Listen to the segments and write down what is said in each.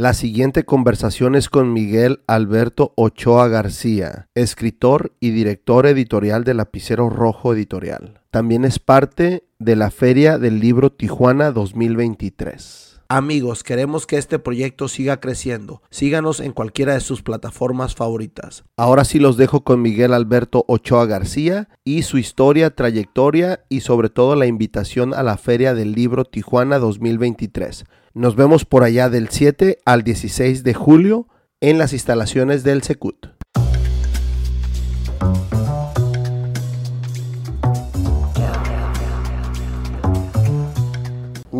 La siguiente conversación es con Miguel Alberto Ochoa García, escritor y director editorial de Lapicero Rojo Editorial. También es parte de la Feria del Libro Tijuana 2023. Amigos, queremos que este proyecto siga creciendo. Síganos en cualquiera de sus plataformas favoritas. Ahora sí los dejo con Miguel Alberto Ochoa García y su historia, trayectoria y sobre todo la invitación a la Feria del Libro Tijuana 2023. Nos vemos por allá del 7 al 16 de julio en las instalaciones del Secut.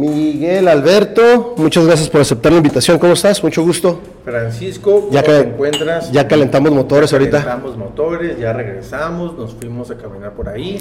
Miguel Alberto, muchas gracias por aceptar la invitación. ¿Cómo estás? Mucho gusto. Francisco, ¿cómo Ya te que- encuentras? Ya calentamos motores Ya ahorita. Calentamos motores, ya regresamos, nos fuimos a caminar por ahí.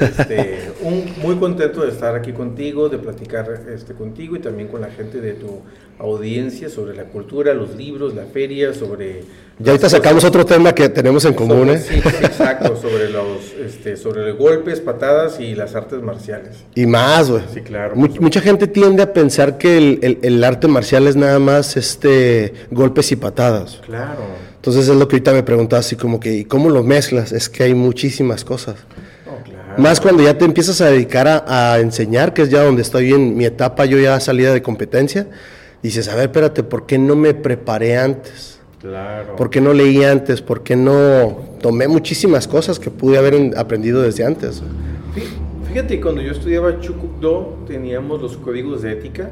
Este, un, muy contento de estar aquí contigo, de platicar este, contigo y también con la gente de tu audiencia sobre la cultura, los libros, la feria, sobre... Ya ahorita sacamos otro tema que tenemos en común, sobre- ¿eh? Sí, sí, exacto, sobre los, este, sobre los golpes, patadas y las artes marciales. Y más, güey. Sí, claro, mucha gente tiende a pensar que el, el- el arte marcial es nada más este golpes y patadas. Claro. Entonces es lo que ahorita me preguntaba así como que, ¿y cómo lo mezclas? Es que hay muchísimas cosas. Claro. Más cuando ya te empiezas a dedicar a, a enseñar, que es ya donde estoy en mi etapa, yo ya salida de competencia, dices, a ver, espérate, ¿por qué no me preparé antes? Claro. ¿Por qué no leí antes? ¿Por qué no tomé muchísimas cosas que pude haber en- aprendido desde antes? Fí- Fíjate, cuando yo estudiaba Chukukdo, teníamos los códigos de ética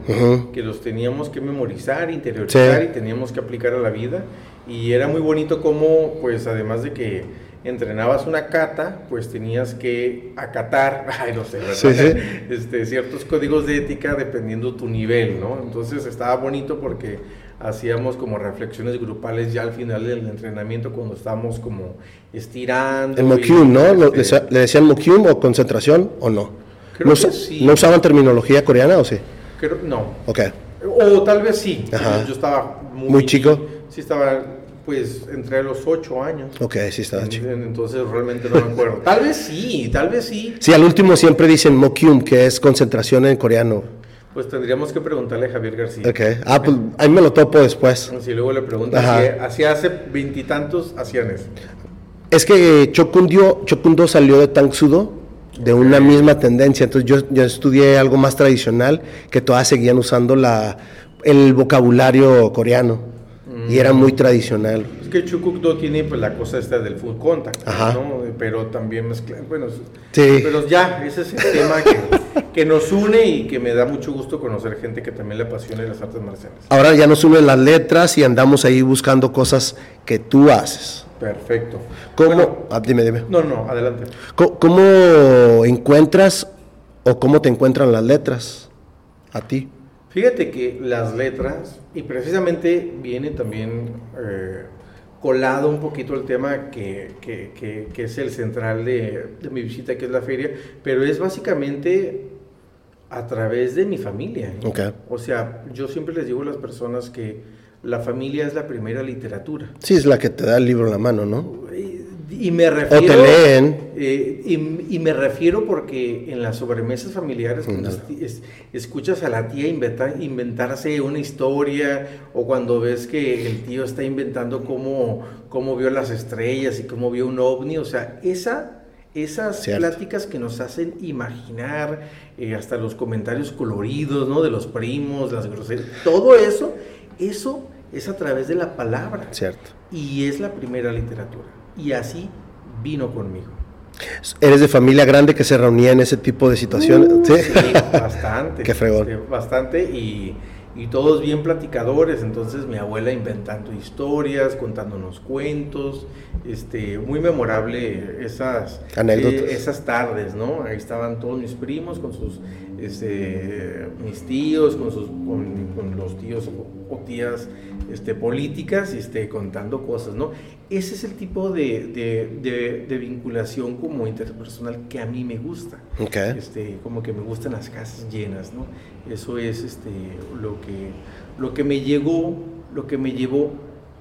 que los teníamos que memorizar, interiorizar Sí. y teníamos que aplicar a la vida. Y era muy bonito como, pues, además de que entrenabas una cata, pues tenías que acatar, ay, no sé, ¿verdad? Sí, sí. Este, ciertos códigos de ética dependiendo tu nivel, ¿no? Entonces estaba bonito porque hacíamos como reflexiones grupales ya al final del entrenamiento cuando estábamos como estirando. El Mokyum, ¿no? Lo- ¿Le, este, le decían Mokyum o concentración o no? Creo ¿No, que sí. ¿No usaban terminología coreana o sí? Creo- no, Ok. O tal vez sí. Ajá. Yo estaba muy, ¿Muy chico? Sí, estaba pues entre los 8 años. Ok, sí estaba chico. Entonces realmente no me acuerdo. tal vez sí, tal vez sí. Sí, al último siempre dicen Mokyum, que es concentración en coreano. Pues tendríamos que preguntarle a Javier García. Ok. Ah, pues ahí me lo topo después. Si luego le si así hace veintitantos hacían eso. Es que Chokundio, Chokundo salió de Tangsudo, de una misma tendencia. Entonces yo, yo estudié algo más tradicional, que todas seguían usando la, el vocabulario coreano. Y era muy tradicional. Es que Chukukdo tiene pues la cosa esta del full contact, Ajá. ¿no? Pero también mezcla, bueno, Sí. pero ya, ese es el tema que, que nos une y que me da mucho gusto conocer gente que también le apasiona las artes marciales. Ahora ya nos unen las letras y andamos ahí buscando cosas que tú haces. Perfecto. ¿Cómo? Bueno, ah, dime, dime. no, no, adelante. ¿Cómo, cómo encuentras o cómo te encuentran las letras a ti? Fíjate que las letras, y precisamente viene también eh, colado un poquito el tema que, que- que- que es el central de, de mi visita, que es la feria, pero es básicamente a través de mi familia. ¿eh? Ok. O sea, yo siempre les digo a las personas que la familia es la primera literatura. Sí, es la que te da el libro en la mano, ¿no? Y, me O refiero... te leen. Eh, y, y me refiero porque en las sobremesas familiares, cuando es- es- escuchas a la tía inventar, inventarse una historia, o cuando ves que el tío está inventando cómo, cómo vio las estrellas y cómo vio un ovni, o sea, esa, esas Cierto. pláticas que nos hacen imaginar, eh, hasta los comentarios coloridos, ¿no? De los primos, las groserías, todo eso, eso es a través de la palabra. Cierto. Y es la primera literatura. Y así vino conmigo. ¿Eres de familia grande que se reunía en ese tipo de situaciones? Uh, sí. sí, bastante. Qué fregón. Sí, bastante y, y todos bien platicadores. Entonces mi abuela inventando historias, contándonos cuentos. Este, muy memorable esas Anécdotas. eh, esas tardes, ¿no? Ahí estaban todos mis primos con sus, este, mis tíos, con sus, con, con los tíos o, o tías, este, políticas, este, contando cosas, ¿no? Ese es el tipo de, de- de- de vinculación como interpersonal que a mí me gusta Ok. este, como que me gustan las casas llenas, ¿no? Eso es este, lo, que, lo que me llegó, lo que me llevó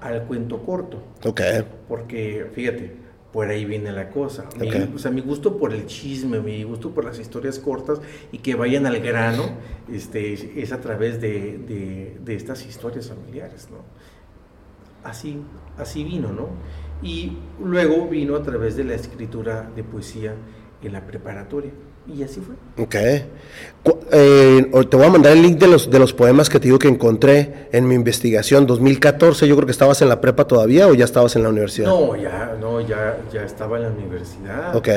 al cuento corto, Ok. porque fíjate, por ahí viene la cosa. Mi, o sea, mi gusto por el chisme, mi gusto por las historias cortas y que vayan al grano, este, es, es a través de, de- de estas historias familiares, ¿no? Así, así vino, ¿no? Y luego vino a través de la escritura de poesía en la preparatoria. Y así fue. Ok. Eh, te voy a mandar el link de los, de los poemas que te digo que encontré en mi investigación. 2014, yo creo que estabas en la prepa todavía o ya estabas en la universidad. No, ya, no, ya, ya estaba en la universidad. Ok.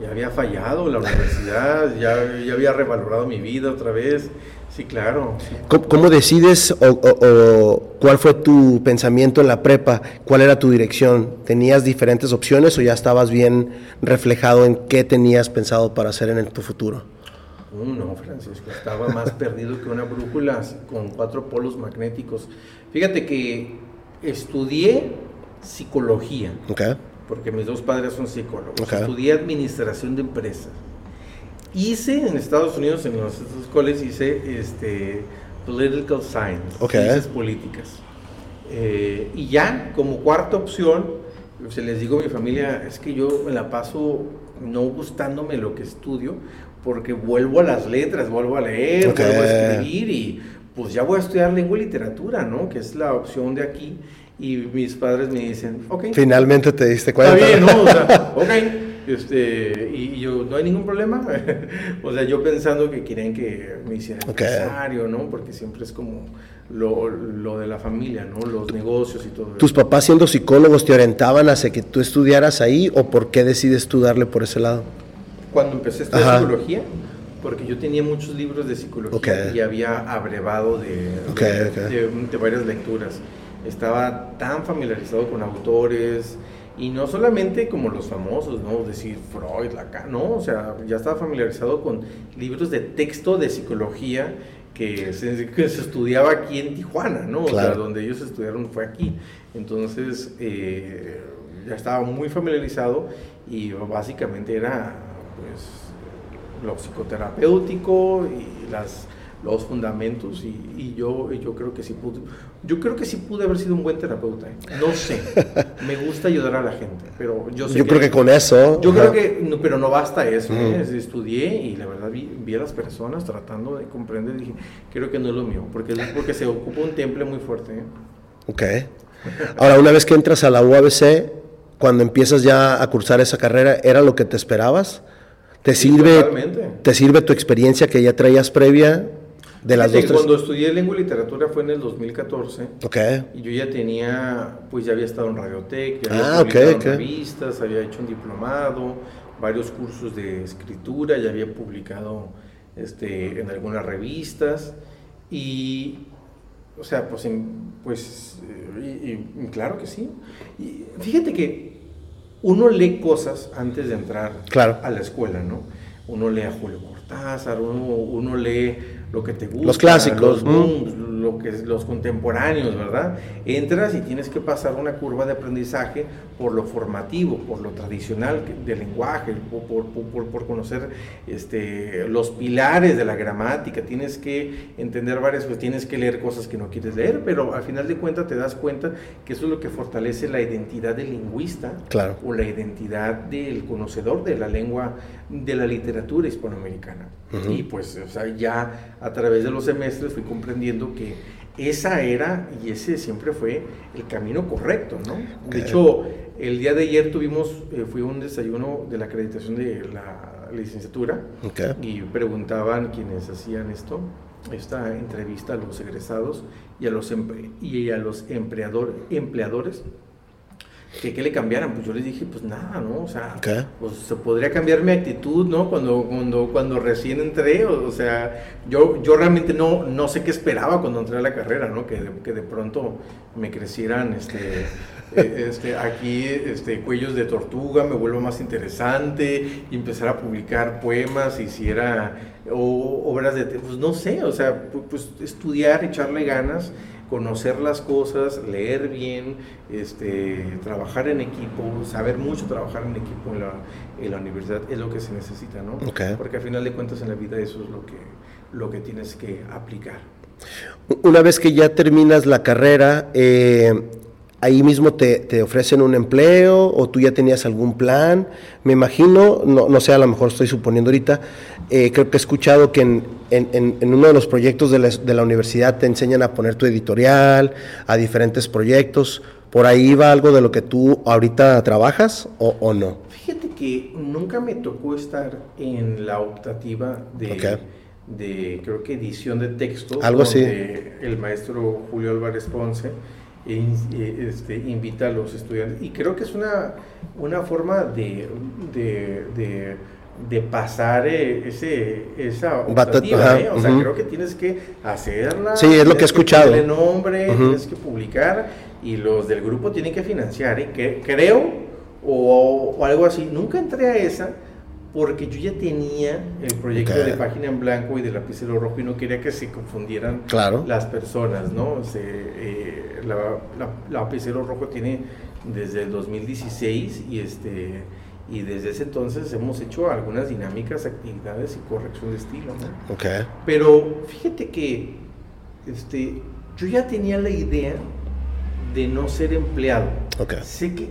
Ya había fallado la universidad, ya, ya había revalorado mi vida otra vez. Sí, claro. ¿Cómo, cómo decides o, o- o cuál fue tu pensamiento en la prepa? ¿Cuál era tu dirección? ¿Tenías diferentes opciones o ya estabas bien reflejado en qué tenías pensado para hacer en el- tu futuro? Uh, no, Francisco, estaba más perdido que una brújula con cuatro polos magnéticos. Fíjate que estudié psicología, Ok. Porque mis dos padres son psicólogos. Ok. Estudié administración de empresas. Hice en Estados Unidos, en los escuelas, hice este, political science, Ok. ciencias políticas. Eh, y ya, como cuarta opción, se les digo a mi familia, es que yo me la paso no gustándome lo que estudio, porque vuelvo a las letras, vuelvo a leer, Ok. vuelvo a escribir y pues ya voy a estudiar lengua y literatura, ¿no? Que es la opción de aquí. Y mis padres me dicen, ok, Finalmente te diste cuenta. Está bien, ¿no? O sea, ok. Este, y y yo, no hay ningún problema. o sea, yo pensando que querían que me hiciera Ok. empresario, ¿no? Porque siempre es como lo, lo de la familia, ¿no? Los negocios y todo ¿Tus eso. papás siendo psicólogos te orientaban hacia que tú estudiaras ahí o por qué decides tú darle por ese lado? Cuando empecé a estudiar Ajá. psicología, porque yo tenía muchos libros de psicología y había abrevado de- de varias lecturas. Estaba tan familiarizado con autores y no solamente como los famosos, ¿no? Decir Freud, Lacan, no, o sea, ya estaba familiarizado con libros de texto de psicología que se, que se estudiaba aquí en Tijuana, ¿no? O sea, donde ellos estudiaron fue aquí. Entonces, eh, ya estaba muy familiarizado y básicamente era, pues, lo psicoterapéutico y las los fundamentos y, y yo y yo creo que sí pude yo creo que sí pude haber sido un buen terapeuta ¿eh? no sé me gusta ayudar a la gente pero yo sé Yo creo que con eso. yo ajá. creo que no, pero no basta eso ¿eh? Estudié y la verdad vi, vi a las personas tratando de comprender y dije creo que no es lo mío porque porque se ocupa un temple muy fuerte ¿eh? Ok. Ahora, una vez que entras a la UABC, cuando empiezas ya a cursar esa carrera, ¿era lo que te esperabas? ¿Te Sí, sirve, totalmente. ¿Te sirve tu experiencia que ya traías previa de las Fíjate, cuando estudié lengua y literatura fue en el 2014 Ok. Y yo ya tenía, pues ya había estado en Radiotech, ya había Ah, publicado en ok. revistas, había hecho un diplomado, varios cursos de escritura, ya había publicado este, en algunas revistas. Y, o sea, pues, en- pues eh, y- y claro que sí. Y fíjate que uno lee cosas antes de entrar Claro. a la escuela, ¿no? Uno lee a Julio Cortázar, uno, uno lee lo que te gusta, Los clásicos, los lo que es los contemporáneos, ¿verdad? Entras y tienes que pasar una curva de aprendizaje por lo formativo, por lo tradicional del lenguaje, por, por- por- por conocer este, los pilares de la gramática, tienes que entender varias cosas, tienes que leer cosas que no quieres leer, pero al final de cuentas te das cuenta que eso es lo que fortalece la identidad del lingüista Claro. o la identidad del conocedor de la lengua, de la literatura hispanoamericana. Y pues, o sea, ya a través de los semestres fui comprendiendo que esa era y ese siempre fue el camino correcto, ¿no? De hecho, el día de ayer tuvimos, eh, fue un desayuno de la acreditación de la licenciatura y preguntaban quienes hacían esto, esta entrevista a los egresados y a los, y a los empleador- empleadores que qué le cambiaran, pues yo les dije, pues nada, ¿no? O sea, Ok. pues se podría cambiar mi actitud, ¿no? Cuando, cuando, cuando recién entré, o, o sea, yo, yo realmente no, no sé qué esperaba cuando entré a la carrera, ¿no? Que de, que de pronto me crecieran, este, eh, este, aquí, este, cuellos de tortuga, me vuelva más interesante, y empezar a publicar poemas, hiciera, o obras de, pues no sé, o sea, pu- pues estudiar, echarle ganas, conocer las cosas, leer bien, este, trabajar en equipo, saber mucho trabajar en equipo en la, en la universidad es lo que se necesita, ¿no? Porque al final de cuentas en la vida eso es lo que, lo que tienes que aplicar. Una vez que ya terminas la carrera, eh, ahí mismo te, te, ofrecen un empleo o tú ya tenías algún plan. Me imagino, no, no sé, a lo mejor estoy suponiendo ahorita, eh, creo que he escuchado que en, en, en uno de los proyectos de la, de la, universidad te enseñan a poner tu editorial, a diferentes proyectos. ¿Por ahí va algo de lo que tú ahorita trabajas o, o no? Fíjate que nunca me tocó estar en la optativa de... Okay de creo que edición de texto. Algo así. El maestro Julio Álvarez Ponce este, invita a los estudiantes. Y creo que es una, una forma de, de, de, pasar eh, ese, esa optativa, ¿eh? O sea, creo que tienes que hacerla. Sí, es lo que he escuchado. Que nombre, tienes que publicar y los del grupo tienen que financiar, ¿eh? Que, creo, o, o algo así. Nunca entré a esa porque yo ya tenía el proyecto de página en blanco y de lapicero rojo y no quería que se confundieran las personas, ¿no? Se, eh, la, la, lapicero rojo tiene desde el 2016 y este y desde ese entonces hemos hecho algunas dinámicas, actividades y corrección de estilo, ¿no? Okay. Pero fíjate que este, yo ya tenía la idea de no ser empleado. Sé, que,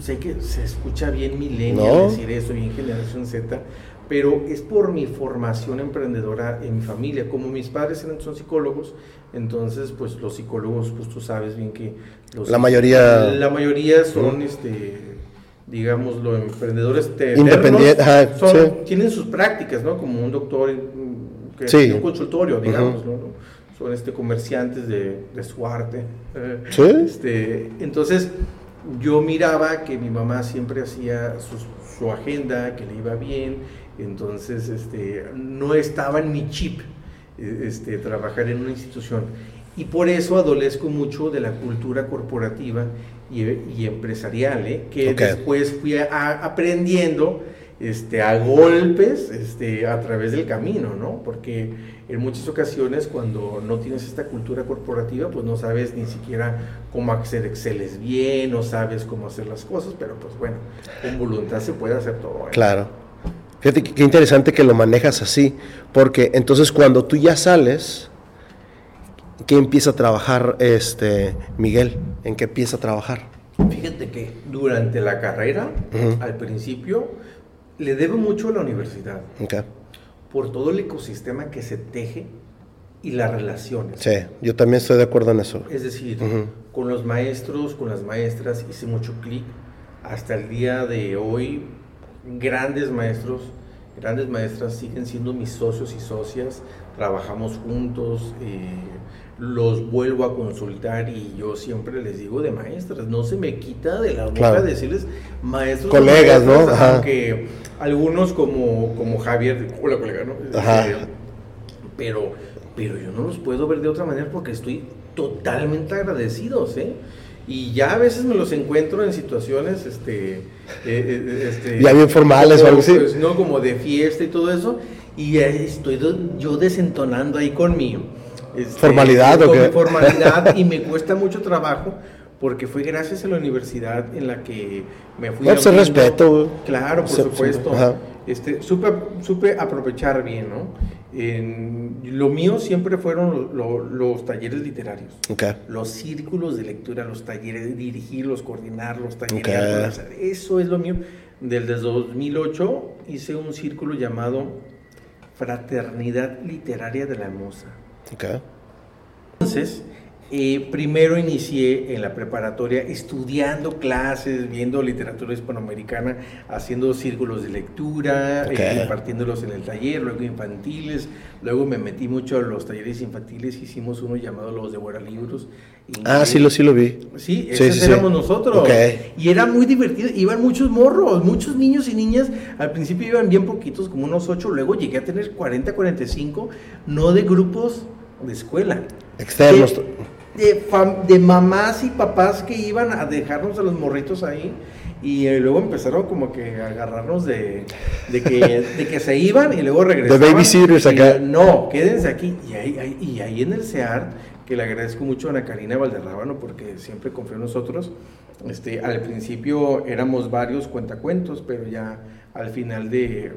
sé que se escucha bien milenio decir eso, y en generación Z, pero es por mi formación emprendedora en mi familia. Como mis padres eran, son psicólogos, entonces pues los psicólogos, pues tú sabes bien que... Los, la mayoría... La mayoría son, este, digamos, los emprendedores independientes, tienen sus prácticas, ¿no? Como un doctor, que un consultorio, digamos, ¿no? Son este, comerciantes de, de su arte. ¿Sí? Este, entonces, yo miraba que mi mamá siempre hacía su, su, agenda, que le iba bien, entonces este, no estaba en mi chip este, trabajar en una institución. Y por eso adolezco mucho de la cultura corporativa y, y empresarial, ¿eh? que después fui aprendiendo este, a golpes este, a través del camino, ¿no? Porque en muchas ocasiones cuando no tienes esta cultura corporativa, pues no sabes ni siquiera cómo hacer Exceles bien, no sabes cómo hacer las cosas, pero pues bueno, con voluntad se puede hacer todo. ¿eh? Claro. Fíjate qué interesante que lo manejas así, porque entonces cuando tú ya sales, ¿qué empieza a trabajar este Miguel? ¿En qué empieza a trabajar? Fíjate que durante la carrera, al principio, le debo mucho a la universidad. Por todo el ecosistema que se teje y las relaciones. Sí, yo también estoy de acuerdo en eso. Es decir, con los maestros, con las maestras, hice mucho clic. Hasta el día de hoy, grandes maestros, grandes maestras siguen siendo mis socios y socias. Trabajamos juntos. Eh, los vuelvo a consultar y yo siempre les digo de maestras, no se me quita de la boca decirles maestros. Colegas, ¿no? Aunque algunos como, como Javier, hola colega, ¿no? Este, pero, pero yo no los puedo ver de otra manera porque estoy totalmente agradecidos, ¿eh? Y ya a veces me los encuentro en situaciones, este... Eh, eh, este ya bien formales o algo así. Pues, no, como de fiesta y todo eso, y estoy yo desentonando ahí conmigo este, ¿Formalidad o qué? Formalidad y me cuesta mucho trabajo porque fue gracias a la universidad en la que me fui. a respeto. Claro, por supuesto. Este, supe, supe, aprovechar bien, ¿no? En, lo mío siempre fueron los talleres literarios. Los círculos de lectura, los talleres, dirigirlos, coordinarlos, talleres. Eso es lo mío. Desde 2008 hice un círculo llamado Fraternidad Literaria de la Moza. Entonces, eh, primero inicié en la preparatoria estudiando clases, viendo literatura hispanoamericana, haciendo círculos de lectura, eh, impartiéndolos en el taller, luego infantiles, luego me metí mucho a los talleres infantiles, hicimos uno llamado Los de Libros. Ah, sí lo, sí lo vi. Sí, esos éramos nosotros. Y era muy divertido, iban muchos morros, muchos niños y niñas, al principio iban bien poquitos, como unos ocho, luego llegué a tener 40, 45, no de grupos de escuela. Externos. De, de, mamás y papás que iban a dejarnos a los morritos ahí y eh, luego empezaron como que a agarrarnos de, de, que, de que se iban y luego regresaban. De babysitters acá. No, quédense aquí. Y ahí, y ahí en el CEAR, que le agradezco mucho a Ana Karina Valderrábano porque siempre confió en nosotros. Este, al principio éramos varios cuentacuentos, pero ya al final de,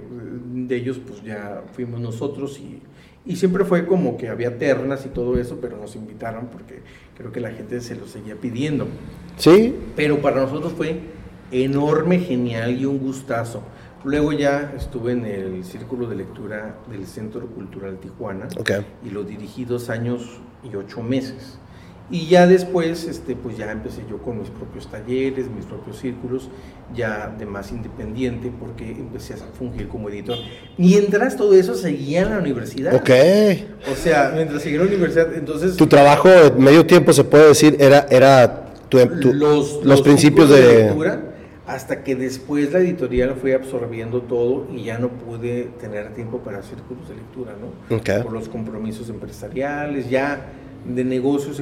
de ellos pues ya fuimos nosotros y y siempre fue como que había ternas y todo eso, pero nos invitaron porque creo que la gente se lo seguía pidiendo. Sí. Pero para nosotros fue enorme, genial y un gustazo. Luego ya estuve en el círculo de lectura del Centro Cultural Tijuana y lo dirigí dos años y ocho meses. Y ya después, este, pues ya empecé yo con mis propios talleres, mis propios círculos, ya de más independiente, porque empecé a fungir como editor. Mientras todo eso seguía en la universidad. Ok. O sea, mientras seguía en la universidad, entonces... Tu trabajo de medio tiempo, se puede decir, era, era tu, tu- los, los principios círculos de... lectura, hasta que después la editorial fue absorbiendo todo y ya no pude tener tiempo para círculos de lectura, ¿no? Ok. Por los compromisos empresariales, ya de negocios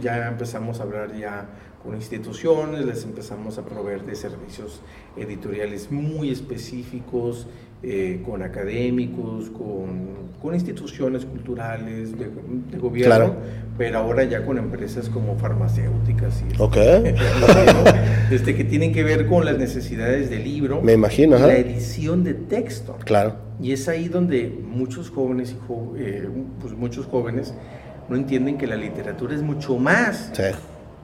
ya empezamos a hablar ya con instituciones, les empezamos a proveer de servicios editoriales muy específicos, eh, con académicos, con, con instituciones culturales, de, de gobierno, Claro. pero ahora ya con empresas como farmacéuticas y Ok. ¿no? este, que tienen que ver con las necesidades del libro, Me imagino, y la edición de texto. Claro. Y es ahí donde muchos jóvenes y jo- eh, pues muchos jóvenes no entienden que la literatura es mucho más Sí.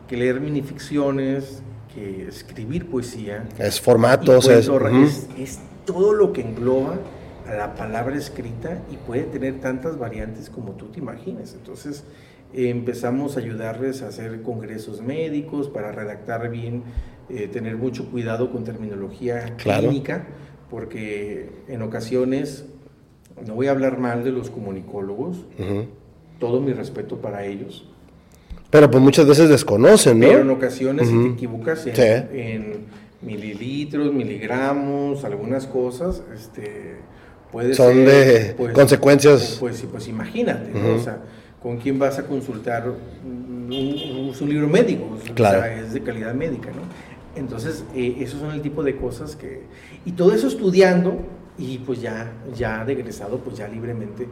que leer minificciones, que escribir poesía. Es formatos, es... cuento, ujú. es, es todo lo que engloba a la palabra escrita y puede tener tantas variantes como tú te imagines. Entonces eh, empezamos a ayudarles a hacer congresos médicos para redactar bien, eh, tener mucho cuidado con terminología Claro. clínica, porque en ocasiones, no voy a hablar mal de los comunicólogos. Todo mi respeto para ellos, Pero pues muchas veces desconocen, ¿no? pero en ocasiones si Ujú. te equivocas en, Sí. en mililitros, miligramos, algunas cosas, este, puede Son ser, de consecuencias. Pues, sí, pues imagínate, ¿no? Ujú. O sea, ¿con quién vas a consultar un, un- un libro médico? O Claro. sea, es de calidad médica, ¿no? Entonces, eh, esos son el tipo de cosas que... Y todo eso estudiando y pues ya, ya de egresado, pues ya libremente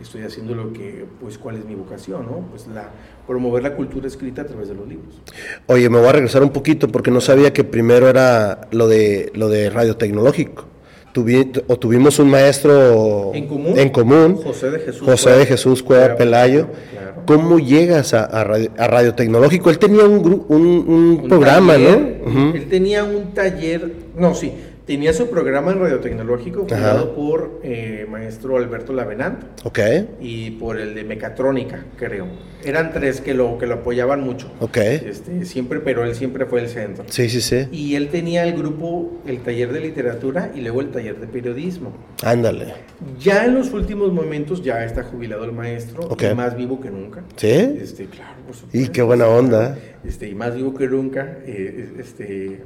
estoy haciendo lo que, pues cuál es mi vocación, ¿no? Pues la, promover la cultura escrita a través de los libros. Oye, me voy a regresar un poquito porque no sabía que primero era lo de lo de radiotecnológico. Tuvi- o tuvimos un maestro En común, en común, José de Jesús José Cueva- de Jesús Cueva Pelayo. Claro. ¿Cómo llegas a, a radio- a radiotecnológico? Él tenía un, un, un Un programa, taller, ¿no? Él tenía un taller, no, sí, tenía su programa en radiotecnológico Ajá. fundado por eh, maestro Alberto Lavenant Ok, y por el de mecatrónica, creo. Eran tres que lo, que lo apoyaban mucho. ok. Este, siempre, pero él siempre fue el centro. Sí, sí, sí. Y él tenía el grupo, el taller de literatura y luego el taller de periodismo. Ándale. Ya en los últimos momentos ya está jubilado el maestro, Ok. y más vivo que nunca. ¿Sí? Este, claro, por supuesto. Y qué buena onda. Este, y más vivo que nunca. eh, este,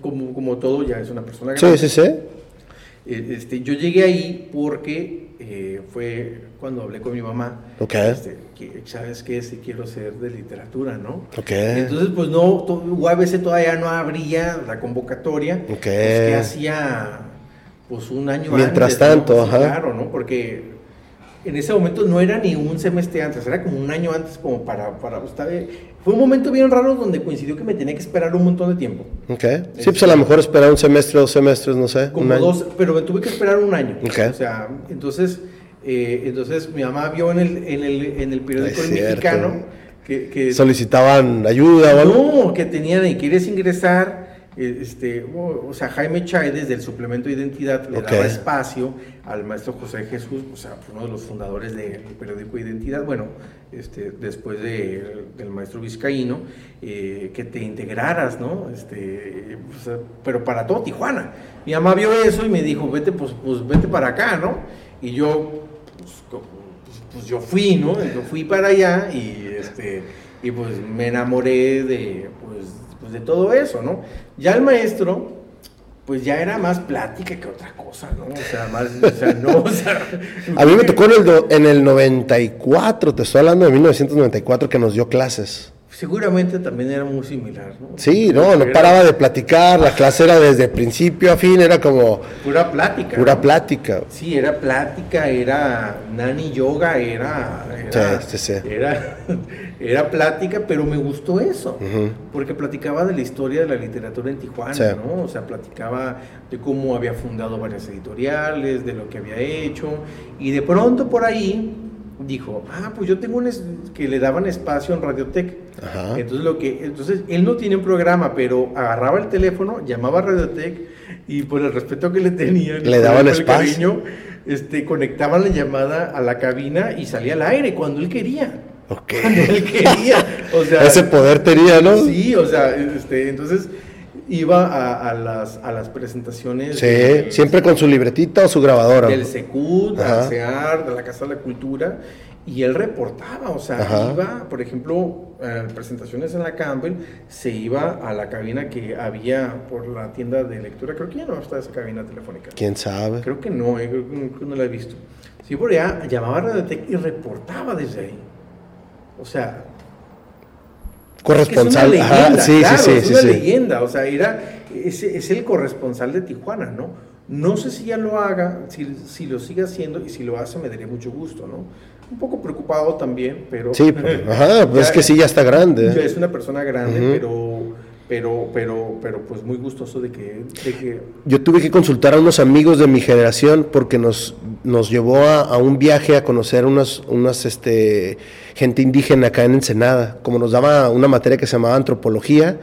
como, como todo, ya es una persona Sí, grande. sí, sí. Eh, Este, yo llegué ahí porque eh, fue cuando hablé con mi mamá. Ok. Este, que, ¿Sabes qué? Sí quiero ser de literatura, ¿no? Ok. Entonces, pues no, to- UABC todavía no abría la convocatoria. Ok. Pues, que hacía pues un año Mientras antes, ¿no? tanto, Pues, ajá. Claro, ¿no? Porque en ese momento no era ni un semestre antes, era como un año antes como para... para pues, estaba- fue un momento bien raro donde coincidió que me tenía que esperar un montón de tiempo. Ok. Sí, pues a lo mejor esperar un semestre, dos semestres, no sé. un Como año. dos, pero me tuve que esperar un año. Ok. O sea, entonces, eh, entonces mi mamá vio en el, en el, en el periódico El. Mexicano que, que Solicitaban ayuda o algo. no, que tenían y quieres ingresar, eh, este, o, o sea, Jaime Chávez del suplemento de identidad le daba espacio al maestro José Jesús, o sea, fue uno de los fundadores del periódico Identidad, bueno, este, después de- del maestro Vizcaíno, eh, que te integraras, ¿no? Este, o sea, pero para todo Tijuana. Mi mamá vio eso y me dijo, vete, pues, pues vete para acá, ¿no? Y yo, pues, pues, pues yo fui, ¿no? Yo fui para allá y este y pues me enamoré de pues, pues de todo eso, ¿no? Ya el maestro pues ya era más plática que otra cosa, ¿no? O sea, más o sea, no, A mí me tocó en el, en el 94, te estoy hablando de 1994, que nos dio clases. Seguramente también era muy similar, ¿no? Sí, no, no paraba de platicar, la clase era desde principio a fin, era como pura plática. pura ¿no? plática. Sí, era plática, era nani yoga, era era, Sí, sí, sí. era, era plática, pero me gustó eso, porque platicaba de la historia de la literatura en Tijuana. ¿no? O sea, platicaba de cómo había fundado varias editoriales, de lo que había hecho, y de pronto por ahí dijo, ah, pues yo tengo un es- que le daban espacio en Radiotech. Ajá. Entonces lo que, entonces él no tiene un programa, pero agarraba el teléfono, llamaba a Radiotech y por el respeto que le tenían, Le daban el espacio. cariño, este, conectaban la llamada a la cabina y salía al aire cuando él quería. Ok. Cuando él quería. O sea, Ese poder tenía, ¿no? Sí, o sea, este, entonces iba a, a las, a las presentaciones Sí, de- siempre con su libretita o su grabadora. del SECUT, Ajá. del CEAR, de la Casa de la Cultura, y él reportaba, o sea, Ajá. iba, por ejemplo, a presentaciones en la Campbell, se iba a la cabina que había por la tienda de lectura, creo que ya no está esa cabina telefónica. ¿Quién sabe? Creo que no, eh, creo que no la he visto. Sí, por allá llamaba a Radiotech y reportaba desde ahí. O sea, Corresponsal. es Ajá, sí, claro, sí, sí, es una sí. leyenda, o sea, era, es, es el corresponsal de Tijuana, ¿no? No sé si ya lo haga, si, si lo sigue haciendo y si lo hace me daría mucho gusto, ¿no? Un poco preocupado también, pero... Sí, pues, ajá, pues es que sí, ya está grande. es una persona grande, pero, pero, pero, pero pues muy gustoso de que, de que Yo tuve que consultar a unos amigos de mi generación porque nos, nos llevó a, a un viaje a conocer unas, unas este, gente indígena acá en Ensenada. Como nos daba una materia que se llamaba antropología,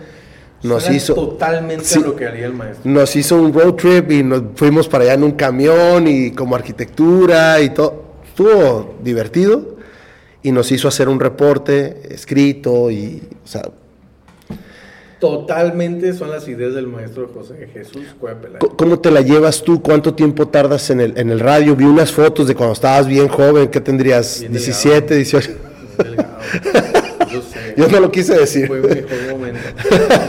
nos hizo, totalmente Sí. a lo que haría el maestro. nos hizo un road trip y nos fuimos para allá en un camión y como arquitectura y todo. Estuvo divertido y nos hizo hacer un reporte escrito y, o sea, Totalmente son las ideas del maestro José Jesús Cueva ¿Cómo te la llevas tú? ¿Cuánto tiempo tardas en el, en el radio? Vi unas fotos de cuando estabas bien joven, ¿qué tendrías? Bien 17, 18. Delgado. Yo sé. Yo no lo quise decir. Fue mi mejor momento.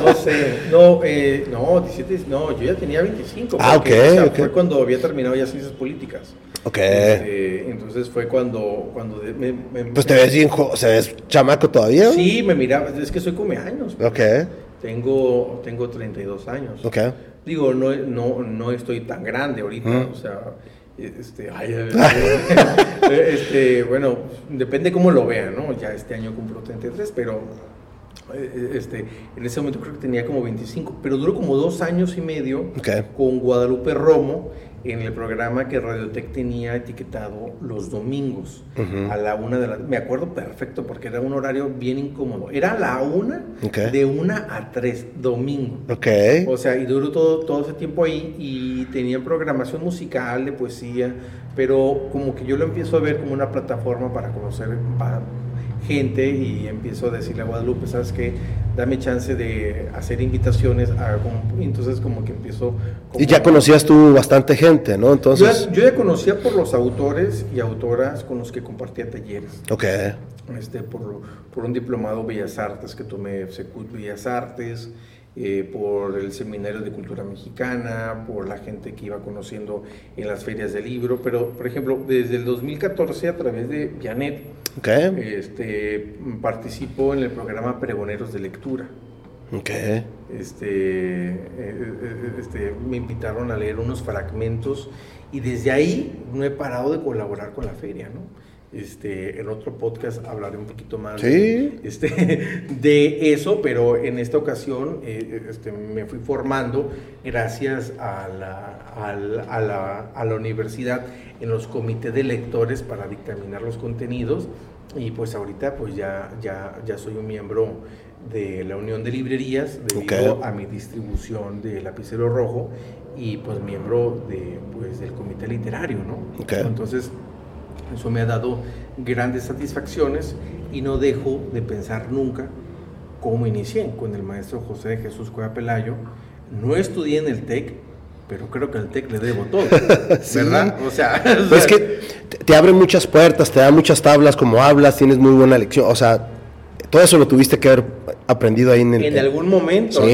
No sé, no, eh, no, 17, no, yo ya tenía 25. Ah, porque, ok, o sea. Fue cuando había terminado ya ciencias políticas. Ok. Este, entonces fue cuando, cuando me, me- Pues te ves bien, jo- o sea, ves chamaco todavía. Sí, me miraba, es que soy come años. Ok, Tengo, tengo 32 años. Digo, no, no, no estoy tan grande ahorita, Mm. o sea, este, ay, este, bueno, depende cómo lo vean, ¿no? Ya este año cumplo 33, pero eh, este, en ese momento creo que tenía como 25, pero duró como dos años y medio con Guadalupe Romo en el programa que Radiotech tenía etiquetado los domingos Ujú. a la una de la... Me acuerdo perfecto porque era un horario bien incómodo. Era a la una, Ok. de una a tres, domingo. Ok. O sea, y duró todo, todo ese tiempo ahí y tenía programación musical, de poesía, pero como que yo lo empiezo a ver como una plataforma para conocer pa- gente y empiezo a decirle a Guadalupe, ¿sabes qué? Dame chance de hacer invitaciones. A, entonces como que empiezo... como- Y ya conocías tú bastante gente, ¿no? Entonces, yo ya conocía por los autores y autoras con los que compartía talleres ok. este, por, por un diplomado Bellas Artes que tomé Secut Bellas Artes, eh, por el Seminario de Cultura Mexicana, por la gente que iba conociendo en las ferias del libro, pero por ejemplo, desde el 2014 a través de Vianet, Ok. este, participo en el programa Pregoneros de Lectura. Ok. Este, eh, eh, este, me invitaron a leer unos fragmentos y desde ahí no he parado de colaborar con la feria, ¿no? Este, en otro podcast hablaré un poquito más Sí. de, este, de eso, pero en esta ocasión eh, este, me fui formando gracias a la, a la- a la- a la universidad en los comités de lectores para dictaminar los contenidos y pues ahorita pues ya, ya, ya soy un miembro de la Unión de Librerías debido a mi distribución de lapicero rojo y pues miembro de, pues, del comité literario, ¿no? Entonces eso me ha dado grandes satisfacciones y no dejo de pensar nunca cómo inicié con el maestro José de Jesús Cueva Pelayo. No estudié en el TEC, pero creo que al TEC le debo todo, Sí. ¿verdad? O sea, o Pues es sea, que te, abre muchas puertas, te da muchas tablas, como hablas, tienes muy buena lección. O sea, todo eso lo tuviste que haber aprendido ahí en el. en algún momento. Sí.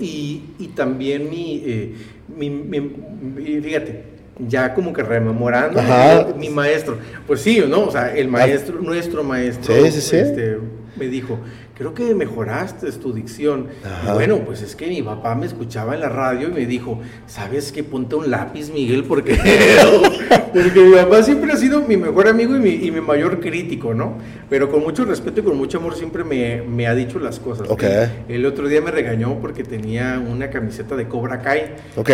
Y, y- y también mi, eh, mi- mi- mi- fíjate, ya como que rememorando Ajá. mi maestro. Pues sí, ¿no? O sea, el maestro, nuestro maestro, Sí, sí, sí. este, me dijo, creo que mejoraste tu dicción. Y bueno, pues es que mi papá me escuchaba en la radio y me dijo, ¿sabes qué? Ponte un lápiz, Miguel, porque, porque mi papá siempre ha sido mi mejor amigo y mi, y mi, mayor crítico, ¿no? Pero con mucho respeto y con mucho amor siempre me, me ha dicho las cosas. Okay. El otro día me regañó porque tenía una camiseta de Cobra Kai. Ok.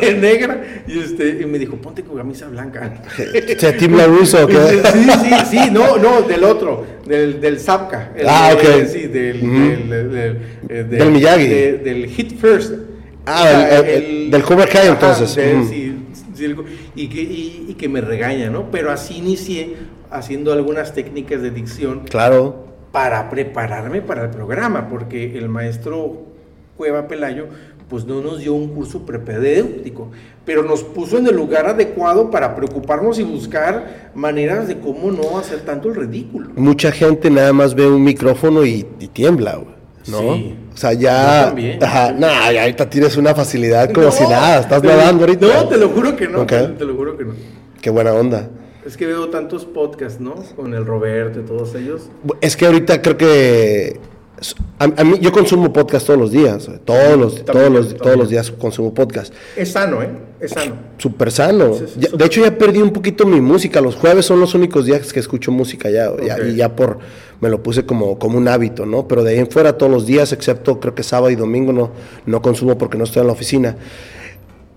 negra. Y, este, y me dijo, ponte con camisa blanca. ¿Tim Laruso o qué? Sí, sí, sí, no, no, del otro, del, del Zapka. ah, ok sí, del, del, eh, del, Miyagi. del Hit First. Ah, el, del Cobra Kai entonces. sí, y, que, y, que me regaña, ¿no? Pero así inicié haciendo algunas técnicas de dicción. Claro. Para prepararme para el programa, porque el maestro Cueva Pelayo pues no nos dio un curso prepedéutico, pero nos puso en el lugar adecuado para preocuparnos y buscar maneras de cómo no hacer tanto el ridículo. Mucha gente nada más ve un micrófono y, tiembla, ¿no? Sí. O sea, ya. Ajá, no, ya ahorita tienes una facilidad como si nada, estás nadando ahorita. No, te lo juro que no. Te lo juro que no. Qué buena onda. Es que veo tantos podcasts, ¿no? Con el Roberto y todos ellos. Es que ahorita creo que a, mí, yo consumo podcast todos los días, todos los, todos los, todos los días consumo podcast. Es sano, ¿eh? Es sano. Súper sano. de hecho, ya perdí un poquito mi música. Los jueves son los únicos días que escucho música ya, y ya por, me lo puse como, como un hábito, ¿no? Pero de ahí en fuera todos los días, excepto creo que sábado y domingo, no, no consumo porque no estoy en la oficina.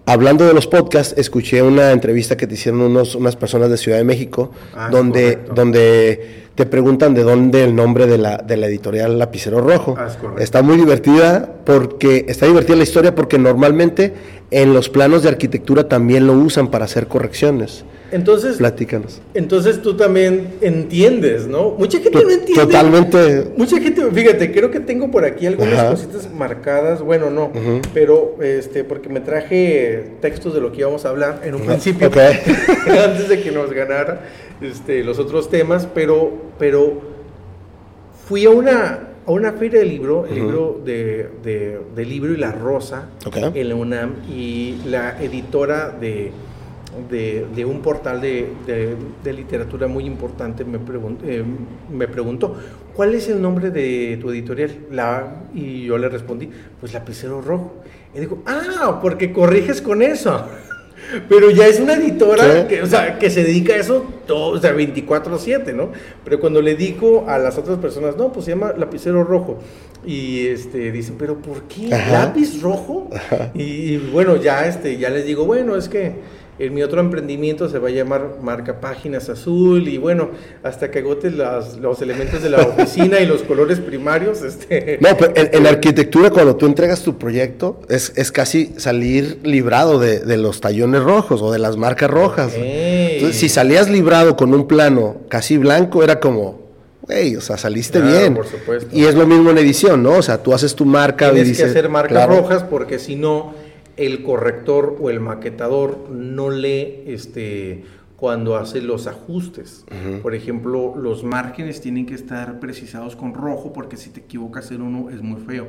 Hablando de los podcasts, escuché una entrevista que te hicieron unos, unas personas de Ciudad de México, ah, donde, donde te preguntan de dónde el nombre de la, de la editorial Lapicero Rojo. Ah, está muy divertida porque está divertida la historia porque normalmente en los planos de arquitectura también lo usan para hacer correcciones. Entonces, platícanos. Entonces tú también entiendes, ¿no? Mucha gente no entiende. Totalmente. Mucha gente, fíjate, creo que tengo por aquí algunas cositas marcadas, bueno, no, pero este porque me traje textos de lo que íbamos a hablar en un principio antes de que nos ganara este, los otros temas, pero pero fui a una a una feria de libro, el libro de, de, libro y la rosa en la UNAM y la editora de de, un portal de, literatura muy importante me, eh, me preguntó, ¿cuál es el nombre de tu editorial? La, y yo le respondí, pues Lapicero Rojo. Y dijo, ah, porque corriges con eso. Pero ya es una editora que, o sea, que se dedica a eso todo, o sea, 24/7, ¿no? Pero cuando le digo a las otras personas, no, pues se llama Lapicero Rojo. Y este, dicen, pero ¿por qué? ¿Lápiz rojo? Y, y, bueno, ya, este, ya les digo, bueno, es que en mi otro emprendimiento se va a llamar Marca Páginas Azul y bueno, hasta que agotes los elementos de la oficina y los colores primarios. Este... No, pero en, arquitectura cuando tú entregas tu proyecto es, es casi salir librado de, de, los tallones rojos o de las marcas rojas. Entonces, si salías librado con un plano casi blanco, era como, güey, o sea, saliste bien. Por supuesto. Y es lo mismo en edición, ¿no? O sea, tú haces tu marca. Tienes que hacer marcas rojas porque si no el corrector o el maquetador no lee este, cuando hace los ajustes. Por ejemplo, los márgenes tienen que estar precisados con rojo porque si te equivocas en uno es muy feo.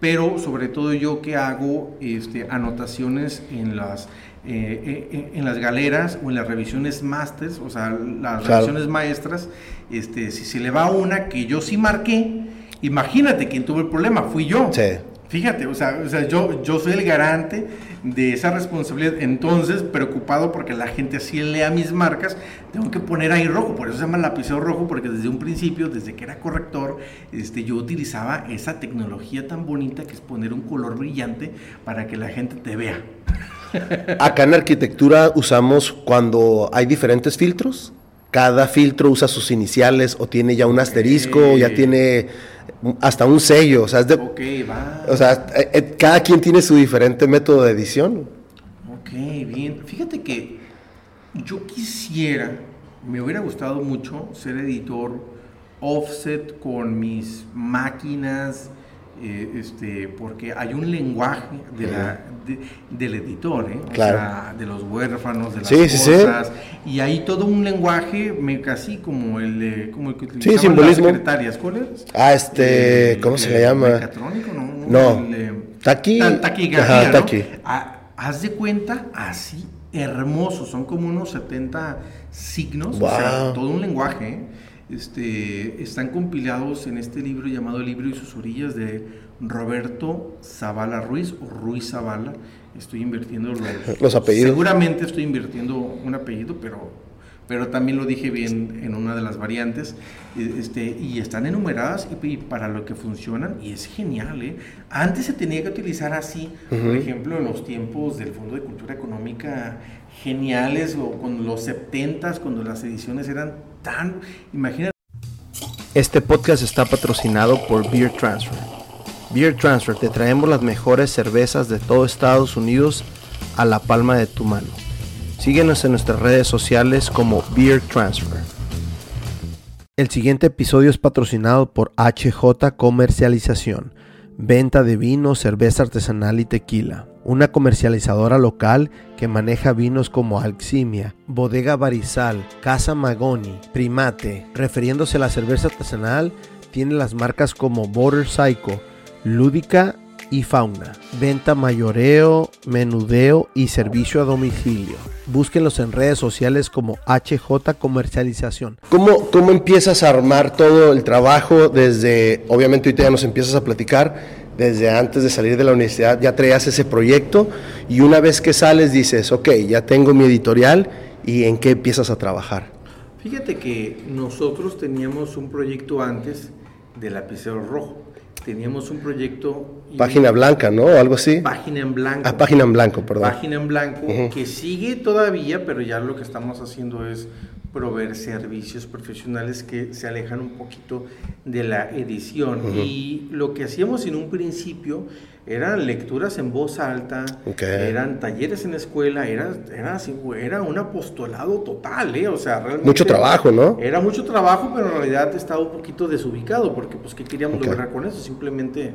Pero sobre todo yo que hago este, anotaciones en las, eh, eh, eh, en las galeras o en las revisiones masters, o sea, las revisiones maestras, este, si se le va una que yo sí marqué, imagínate quién tuvo el problema, fui yo. Sí. Fíjate, o sea, o sea yo, yo soy el garante de esa responsabilidad. Entonces, preocupado porque la gente así lea mis marcas, tengo que poner ahí rojo. Por eso se llama lapicero rojo, porque desde un principio, desde que era corrector, este, yo utilizaba esa tecnología tan bonita que es poner un color brillante para que la gente te vea. Acá en arquitectura usamos cuando hay diferentes filtros. Cada filtro usa sus iniciales o tiene ya un asterisco, o ya tiene hasta un sello, o sea, de, va. O sea, eh, eh, cada quien tiene su diferente método de edición. Ok, bien. Fíjate que yo quisiera, me hubiera gustado mucho ser editor offset con mis máquinas, eh, este, porque hay un lenguaje de la, del editor, ¿eh? de los huérfanos, de las cosas, y hay todo un lenguaje casi como el, como el que sí, simbolismo. las secretarias. ¿Cuál es? Ah, este, ¿cómo se le llama? Mecatrónico, no. No, taqui. Taquigrafía, ah, haz de cuenta así, hermoso, son como unos 70 signos, o sea, todo un lenguaje, este, están compilados en este libro llamado El libro y sus orillas de Roberto Zavala Ruiz o Ruiz Zavala. Estoy invirtiendo los, los apellidos. Seguramente estoy invirtiendo un apellido, pero pero también lo dije bien en una de las variantes, este, y están enumeradas y, para lo que funcionan, y es genial. ¿eh? Antes se tenía que utilizar así, por ejemplo, en los tiempos del Fondo de Cultura Económica geniales, o con los 70 cuando las ediciones eran Este podcast está patrocinado por Beer Transfer. Beer Transfer, te traemos las mejores cervezas de todo Estados Unidos a la palma de tu mano. Síguenos en nuestras redes sociales como Beer Transfer. El siguiente episodio es patrocinado por HJ Comercialización, venta de vino, cerveza artesanal y tequila. Una comercializadora local que maneja vinos como Alximia, Bodega Barizal, Casa Magoni, Primate. Refiriéndose a la cerveza artesanal, tiene las marcas como Border Psycho, Lúdica y Fauna. Venta mayoreo, menudeo y servicio a domicilio. Búsquenlos en redes sociales como HJ Comercialización. ¿Cómo, ¿Cómo empiezas a armar todo el trabajo desde, obviamente ahorita ya nos empiezas a platicar, desde antes de salir de la universidad ya traías ese proyecto y una vez que sales dices, ok, ya tengo mi editorial y en qué empiezas a trabajar? Fíjate que nosotros teníamos un proyecto antes de lapicero rojo teníamos un proyecto... Página blanca, ¿no? Algo así. Página en blanco. Ah, página en blanco, perdón. Página en blanco, que sigue todavía, pero ya lo que estamos haciendo es proveer servicios profesionales que se alejan un poquito de la edición. Y lo que hacíamos en un principio eran lecturas en voz alta, eran talleres en la escuela, era, era, así, era un apostolado total, ¿eh? O sea, realmente... Mucho trabajo, ¿no? Era mucho trabajo, pero en realidad estaba un poquito desubicado, porque pues, ¿qué queríamos lograr con eso? Simplemente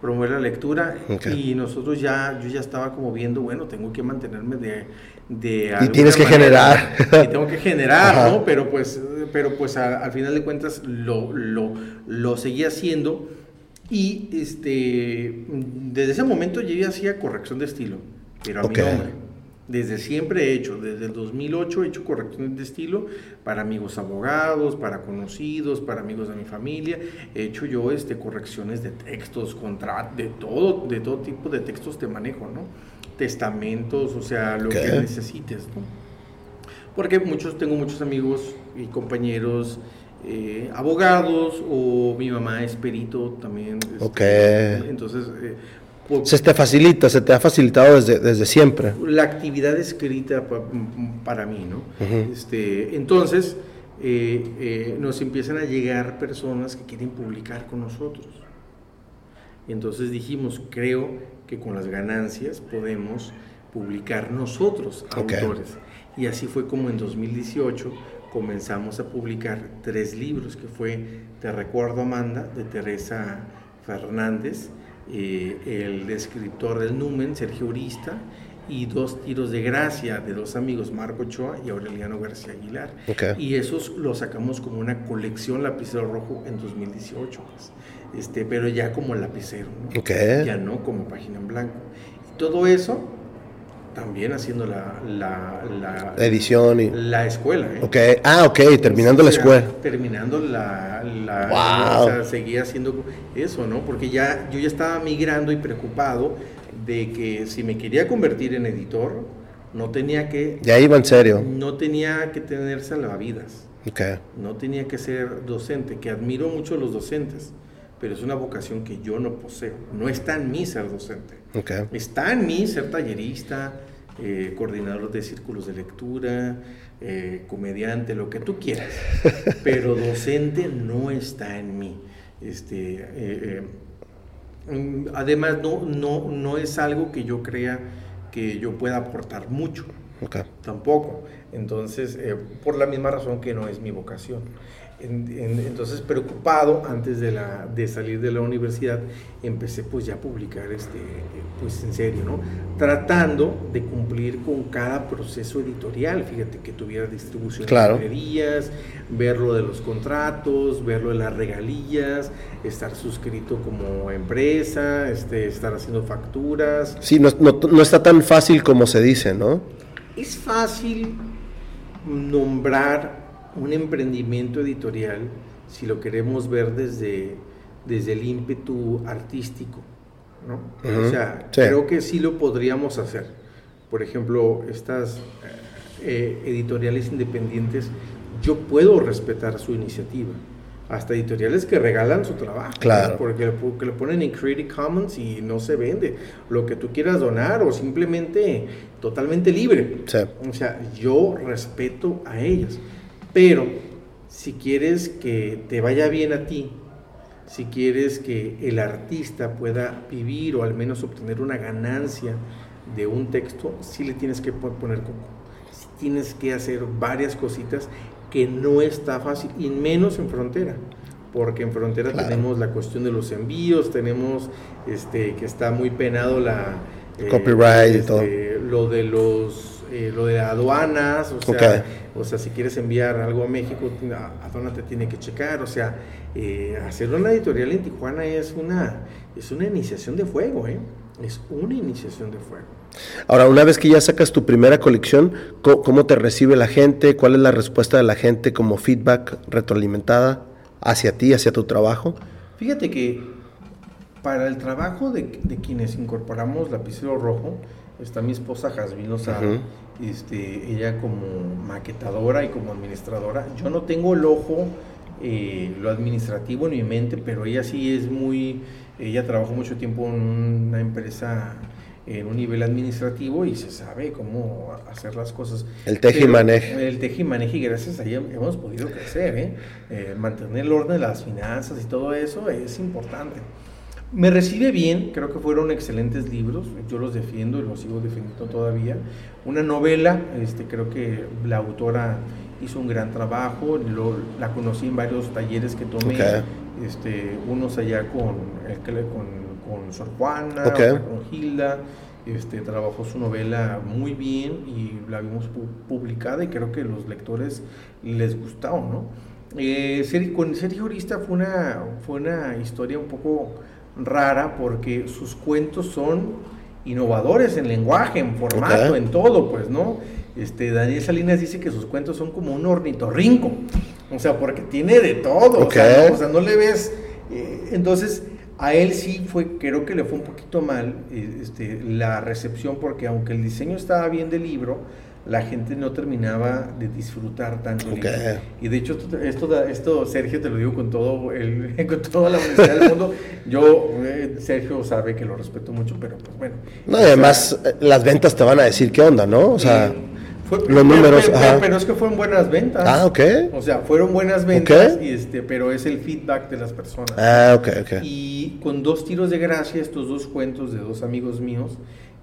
promover la lectura y nosotros ya, yo ya estaba como viendo, bueno, tengo que mantenerme de... de y tienes que generar. Y tengo que generar, ¿no? Pero pues, pero pues al final de cuentas lo, lo, lo seguí haciendo y este, desde ese momento yo ya hacía corrección de estilo, pero a mi nombre. Desde siempre he hecho, desde el 2008 he hecho correcciones de estilo para amigos abogados, para conocidos, para amigos de mi familia. He hecho yo este, correcciones de textos, contratos, de todo, de todo tipo de textos te manejo, ¿no? Testamentos, o sea, lo que necesites, ¿no? Porque muchos, tengo muchos amigos y compañeros eh, abogados o mi mamá es perito también. Este, ok. Entonces... Eh, se te facilita, se te ha facilitado desde, desde siempre. La actividad escrita para mí, ¿no? este, entonces, eh, nos empiezan a llegar personas que quieren publicar con nosotros. Entonces dijimos, creo que con las ganancias podemos publicar nosotros, autores. Y así fue como en 2018 comenzamos a publicar tres libros, que fue Te recuerdo Amanda, de Teresa Fernández, eh, el escritor del Numen, Sergio Urista, y dos tiros de gracia de dos amigos, Marco Ochoa y Aureliano García Aguilar. Y esos los sacamos como una colección lapicero rojo en 2018, pues. este, pero ya como lapicero, ya no como página en blanco. Y todo eso también haciendo la, la, edición y la escuela. ¿eh? Okay. Ah, ok, terminando la escuela. Terminando la, la o sea, seguía haciendo eso, ¿no? Porque ya yo ya estaba migrando y preocupado de que si me quería convertir en editor, no tenía que... Ya iba en serio. No tenía que tener salvavidas. Okay. No tenía que ser docente, que admiro mucho a los docentes, pero es una vocación que yo no poseo. No está en mí ser docente. Okay. Está en mí ser tallerista, eh, coordinador de círculos de lectura, eh, comediante, lo que tú quieras, pero docente no está en mí. Este, eh, además, no, no, no es algo que yo crea que yo pueda aportar mucho. Tampoco. Entonces, por la misma razón que no es mi vocación entonces, preocupado, antes de, la, de salir de la universidad, empecé pues ya a publicar este, pues en serio, ¿no? Tratando de cumplir con cada proceso editorial, fíjate, que tuviera distribución claro. de librerías, ver lo de los contratos, ver lo de las regalías, estar suscrito como empresa, este, estar haciendo facturas. Sí, no, no, no está tan fácil como se dice, ¿no? Es fácil nombrar un emprendimiento editorial si lo queremos ver desde, desde el ímpetu artístico. ¿no? O sea, creo que sí lo podríamos hacer. Por ejemplo, estas eh, editoriales independientes, yo puedo respetar su iniciativa. Hasta editoriales que regalan su trabajo. Claro. Porque lo, ponen en Creative Commons y no se vende. Lo que tú quieras donar o simplemente totalmente libre. O sea, yo respeto a ellas. Pero si quieres que te vaya bien a ti, si quieres que el artista pueda vivir o al menos obtener una ganancia de un texto, sí le tienes que poner coco. Sí tienes que hacer varias cositas que no está fácil, y menos en frontera. Porque en frontera tenemos la cuestión de los envíos, tenemos este que está muy penado la eh, copyright y todo. Este, lo de los eh, lo de aduanas, o sea, o sea, si quieres enviar algo a México, aduana te tiene que checar, o sea, eh, hacer una editorial en Tijuana es una es una iniciación de fuego, ¿eh? Es una iniciación de fuego. Ahora, una vez que ya sacas tu primera colección, ¿cómo, te recibe la gente? ¿Cuál es la respuesta de la gente como feedback retroalimentada hacia ti, hacia tu trabajo? Fíjate que para el trabajo de, quienes incorporamos lapicero rojo, está mi esposa Jasmine este, ella como maquetadora y como administradora. Yo no tengo el ojo, eh, lo administrativo en mi mente, pero ella sí es muy, ella trabajó mucho tiempo en una empresa en un nivel administrativo y se sabe cómo hacer las cosas. El teje y maneje. El teje y maneje y gracias a ella hemos podido crecer, ¿eh? Eh, mantener el orden de las finanzas y todo eso es importante. Me recibe bien, creo que fueron excelentes libros, yo los defiendo y los sigo defendiendo todavía. Una novela, este, creo que la autora hizo un gran trabajo, la conocí en varios talleres que tomé, este, unos allá con, con con Sor Juana, con Hilda. Este, trabajó su novela muy bien y la vimos publicada y creo que los lectores les gustó, ¿no? Eh, con Sergio Urista fue una, fue una historia un poco rara porque sus cuentos son innovadores en lenguaje, en formato, en todo, pues, ¿no? Este, Daniel Salinas dice que sus cuentos son como un ornitorrinco, o sea, porque tiene de todo, o, sea, ¿no? le ves, eh, entonces a él sí fue, creo que le fue un poquito mal eh, este, la recepción porque aunque el diseño estaba bien del libro, la gente no terminaba de disfrutar tanto el libro. Y de hecho, esto, esto, Sergio, te lo digo con, todo el, con toda la honestidad del mundo. Yo, eh, Sergio sabe que lo respeto mucho, pero pues bueno. No, además, eh, las ventas te van a decir qué onda, ¿no? O sea los números. Pero, es que fueron buenas ventas. Ah, ok. O sea, fueron buenas ventas, y este, pero es el feedback de las personas. Ah, ok, ok. Y con dos tiros de gracia, estos dos cuentos de dos amigos míos,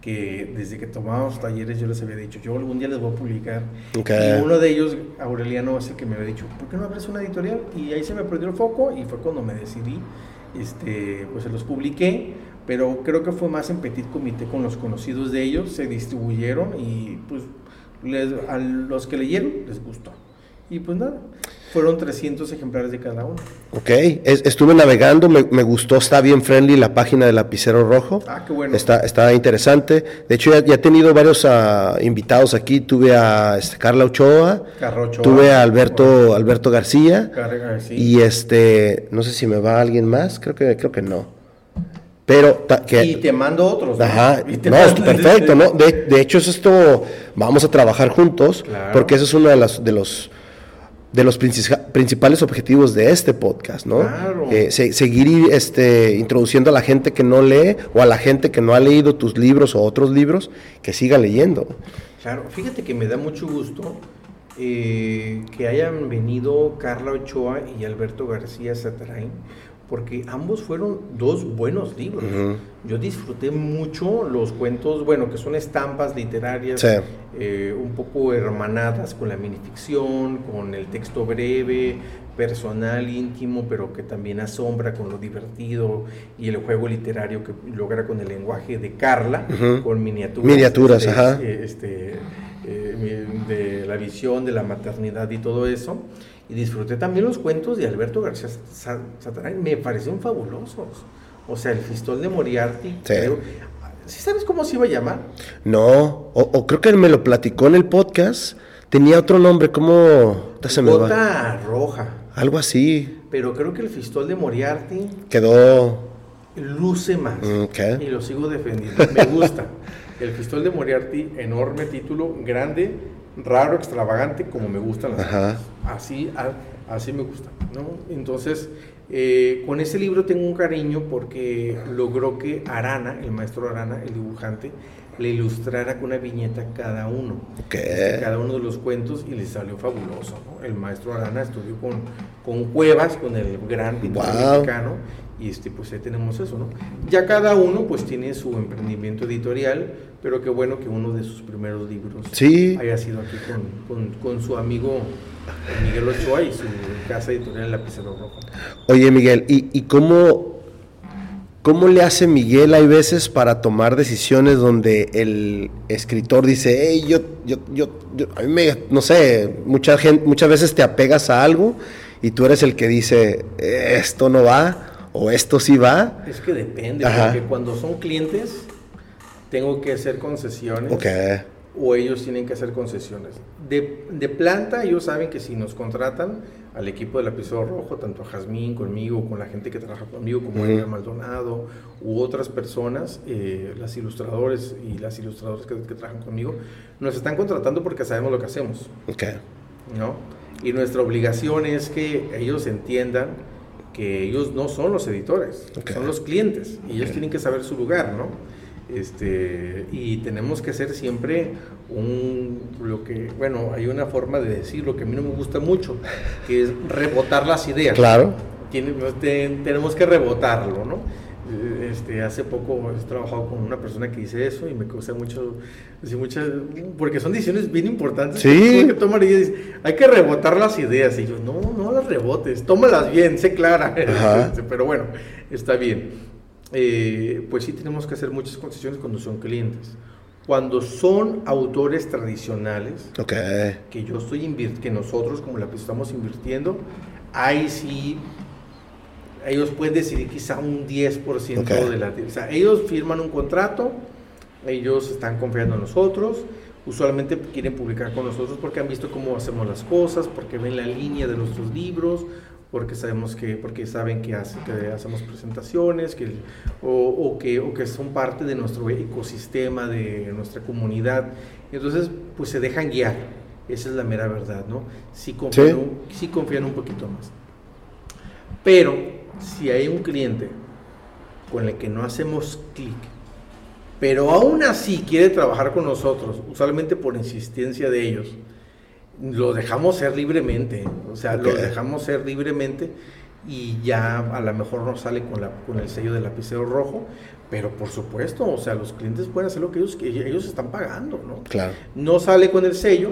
que desde que tomábamos talleres yo les había dicho, yo algún día les voy a publicar. Y uno de ellos, Aureliano, es el que me había dicho, ¿por qué no abres una editorial? Y ahí se me perdió el foco y fue cuando me decidí, este, pues se los publiqué, pero creo que fue más en petit comité con los conocidos de ellos, se distribuyeron y pues a los que leyeron les gustó. Y pues nada, fueron 300 ejemplares de cada uno. Ok, estuve navegando, me, gustó, está bien friendly la página de Lapicero Rojo. Ah, qué bueno. Está, está interesante. De hecho, ya, he tenido varios ah, invitados aquí. Tuve a este, Carla Ochoa, tuve a Alberto, Alberto García. Y este, no sé si me va alguien más, creo que, creo que no. Pero que, y te mando otros. Ajá, no, perfecto, ¿no? De, de, hecho, es esto, vamos a trabajar juntos, porque eso es uno de, las, de los de los principales objetivos de este podcast, ¿no? Claro. Eh, seguir este, introduciendo a la gente que no lee o a la gente que no ha leído tus libros o otros libros, que siga leyendo. Claro, fíjate que me da mucho gusto eh, que hayan venido Carla Ochoa y Alberto García Satarain, porque ambos fueron dos buenos libros. Yo disfruté mucho los cuentos, bueno, que son estampas literarias, eh, un poco hermanadas con la minificción, con el texto breve, personal, íntimo, pero que también asombra con lo divertido y el juego literario que logra con el lenguaje de Carla, con miniaturas. Miniaturas, este, ajá. Este, eh, de la visión de la maternidad y todo eso. Y disfruté también los cuentos de Alberto García Sataray, me parecieron fabulosos. O sea, el Fistol de Moriarty. Sí. sabes cómo se iba a llamar? No, o, creo que me lo platicó en el podcast. Tenía otro nombre, ¿cómo se me va? Roja. Algo así. Pero creo que el Fistol de Moriarty Quedó. luce más. Mm. Y lo sigo defendiendo. Me gusta. El Fistol de Moriarty, enorme título, grande, raro, extravagante, como me gustan las cosas. Así, así me gusta. ¿no? Entonces, eh, con ese libro tengo un cariño porque logró que Arana, el maestro Arana, el dibujante, le ilustrara con una viñeta cada uno. Este, cada uno de los cuentos y le salió fabuloso. ¿no? El maestro Arana estudió con, con Cuevas, con el gran pintor Wow. mexicano, y este, pues ahí tenemos eso, ¿no? Ya cada uno pues tiene su emprendimiento editorial, pero qué bueno que uno de sus primeros libros Sí. haya sido aquí con, con- con su amigo Miguel Ochoa y su casa editorial Lapicero Rojo. Oye, Miguel, ¿y, y cómo, cómo le hace Miguel hay veces para tomar decisiones donde el escritor dice, hey, yo, yo, yo, yo- a mí me, no sé, mucha gente, muchas veces te apegas a algo y tú eres el que dice, esto no va o esto sí va? Es que depende, Ajá. porque cuando son clientes tengo que hacer concesiones. Ok, o ellos tienen que hacer concesiones. De, de planta, ellos saben que si nos contratan al equipo del lapicero rojo, tanto a Jazmín, conmigo, con la gente que trabaja conmigo, como Ujú. Edgar Maldonado, u otras personas, eh, las ilustradores y las ilustradoras que, que trabajan conmigo, nos están contratando porque sabemos lo que hacemos, ok, ¿no? Y nuestra obligación es que ellos entiendan que ellos no son los editores, son los clientes, y ellos tienen que saber su lugar, ¿no? Este, y tenemos que hacer siempre un, lo que, bueno, hay una forma de decirlo que a mí no me gusta mucho, que es rebotar las ideas. claro, Tiene- te- tenemos que rebotarlo, ¿no? Eh, Este, hace poco he trabajado con una persona que dice eso y me causa mucho, así mucha, porque son decisiones bien importantes Sí. que tomar y dice, hay que rebotar las ideas y yo, no, no las rebotes, tómalas bien, sé clara. Este, pero bueno, está bien. Eh, pues sí tenemos que hacer muchas concesiones cuando son clientes. Cuando son autores tradicionales, ok, que yo estoy que nosotros como la que estamos invirtiendo, ahí sí ellos pueden decidir quizá un 10% Ok. de la... O sea, ellos firman un contrato, ellos están confiando en nosotros, usualmente quieren publicar con nosotros porque han visto cómo hacemos las cosas, porque ven la línea de nuestros libros, porque sabemos que, porque saben que, hace- que hacemos presentaciones, que, o, o que, o que son parte de nuestro ecosistema, de nuestra comunidad. Entonces, pues se dejan guiar. Esa es la mera verdad, ¿no? Sí confían, Sí. Sí confían un poquito más. Pero si hay un cliente con el que no hacemos clic, pero aún así quiere trabajar con nosotros, usualmente por insistencia de ellos, lo dejamos ser libremente, o sea, lo dejamos ser libremente y ya a lo mejor no sale con, la, con el sello del lapicero rojo, pero por supuesto, o sea, los clientes pueden hacer lo que ellos, que ellos están pagando, ¿no? claro, No sale con el sello,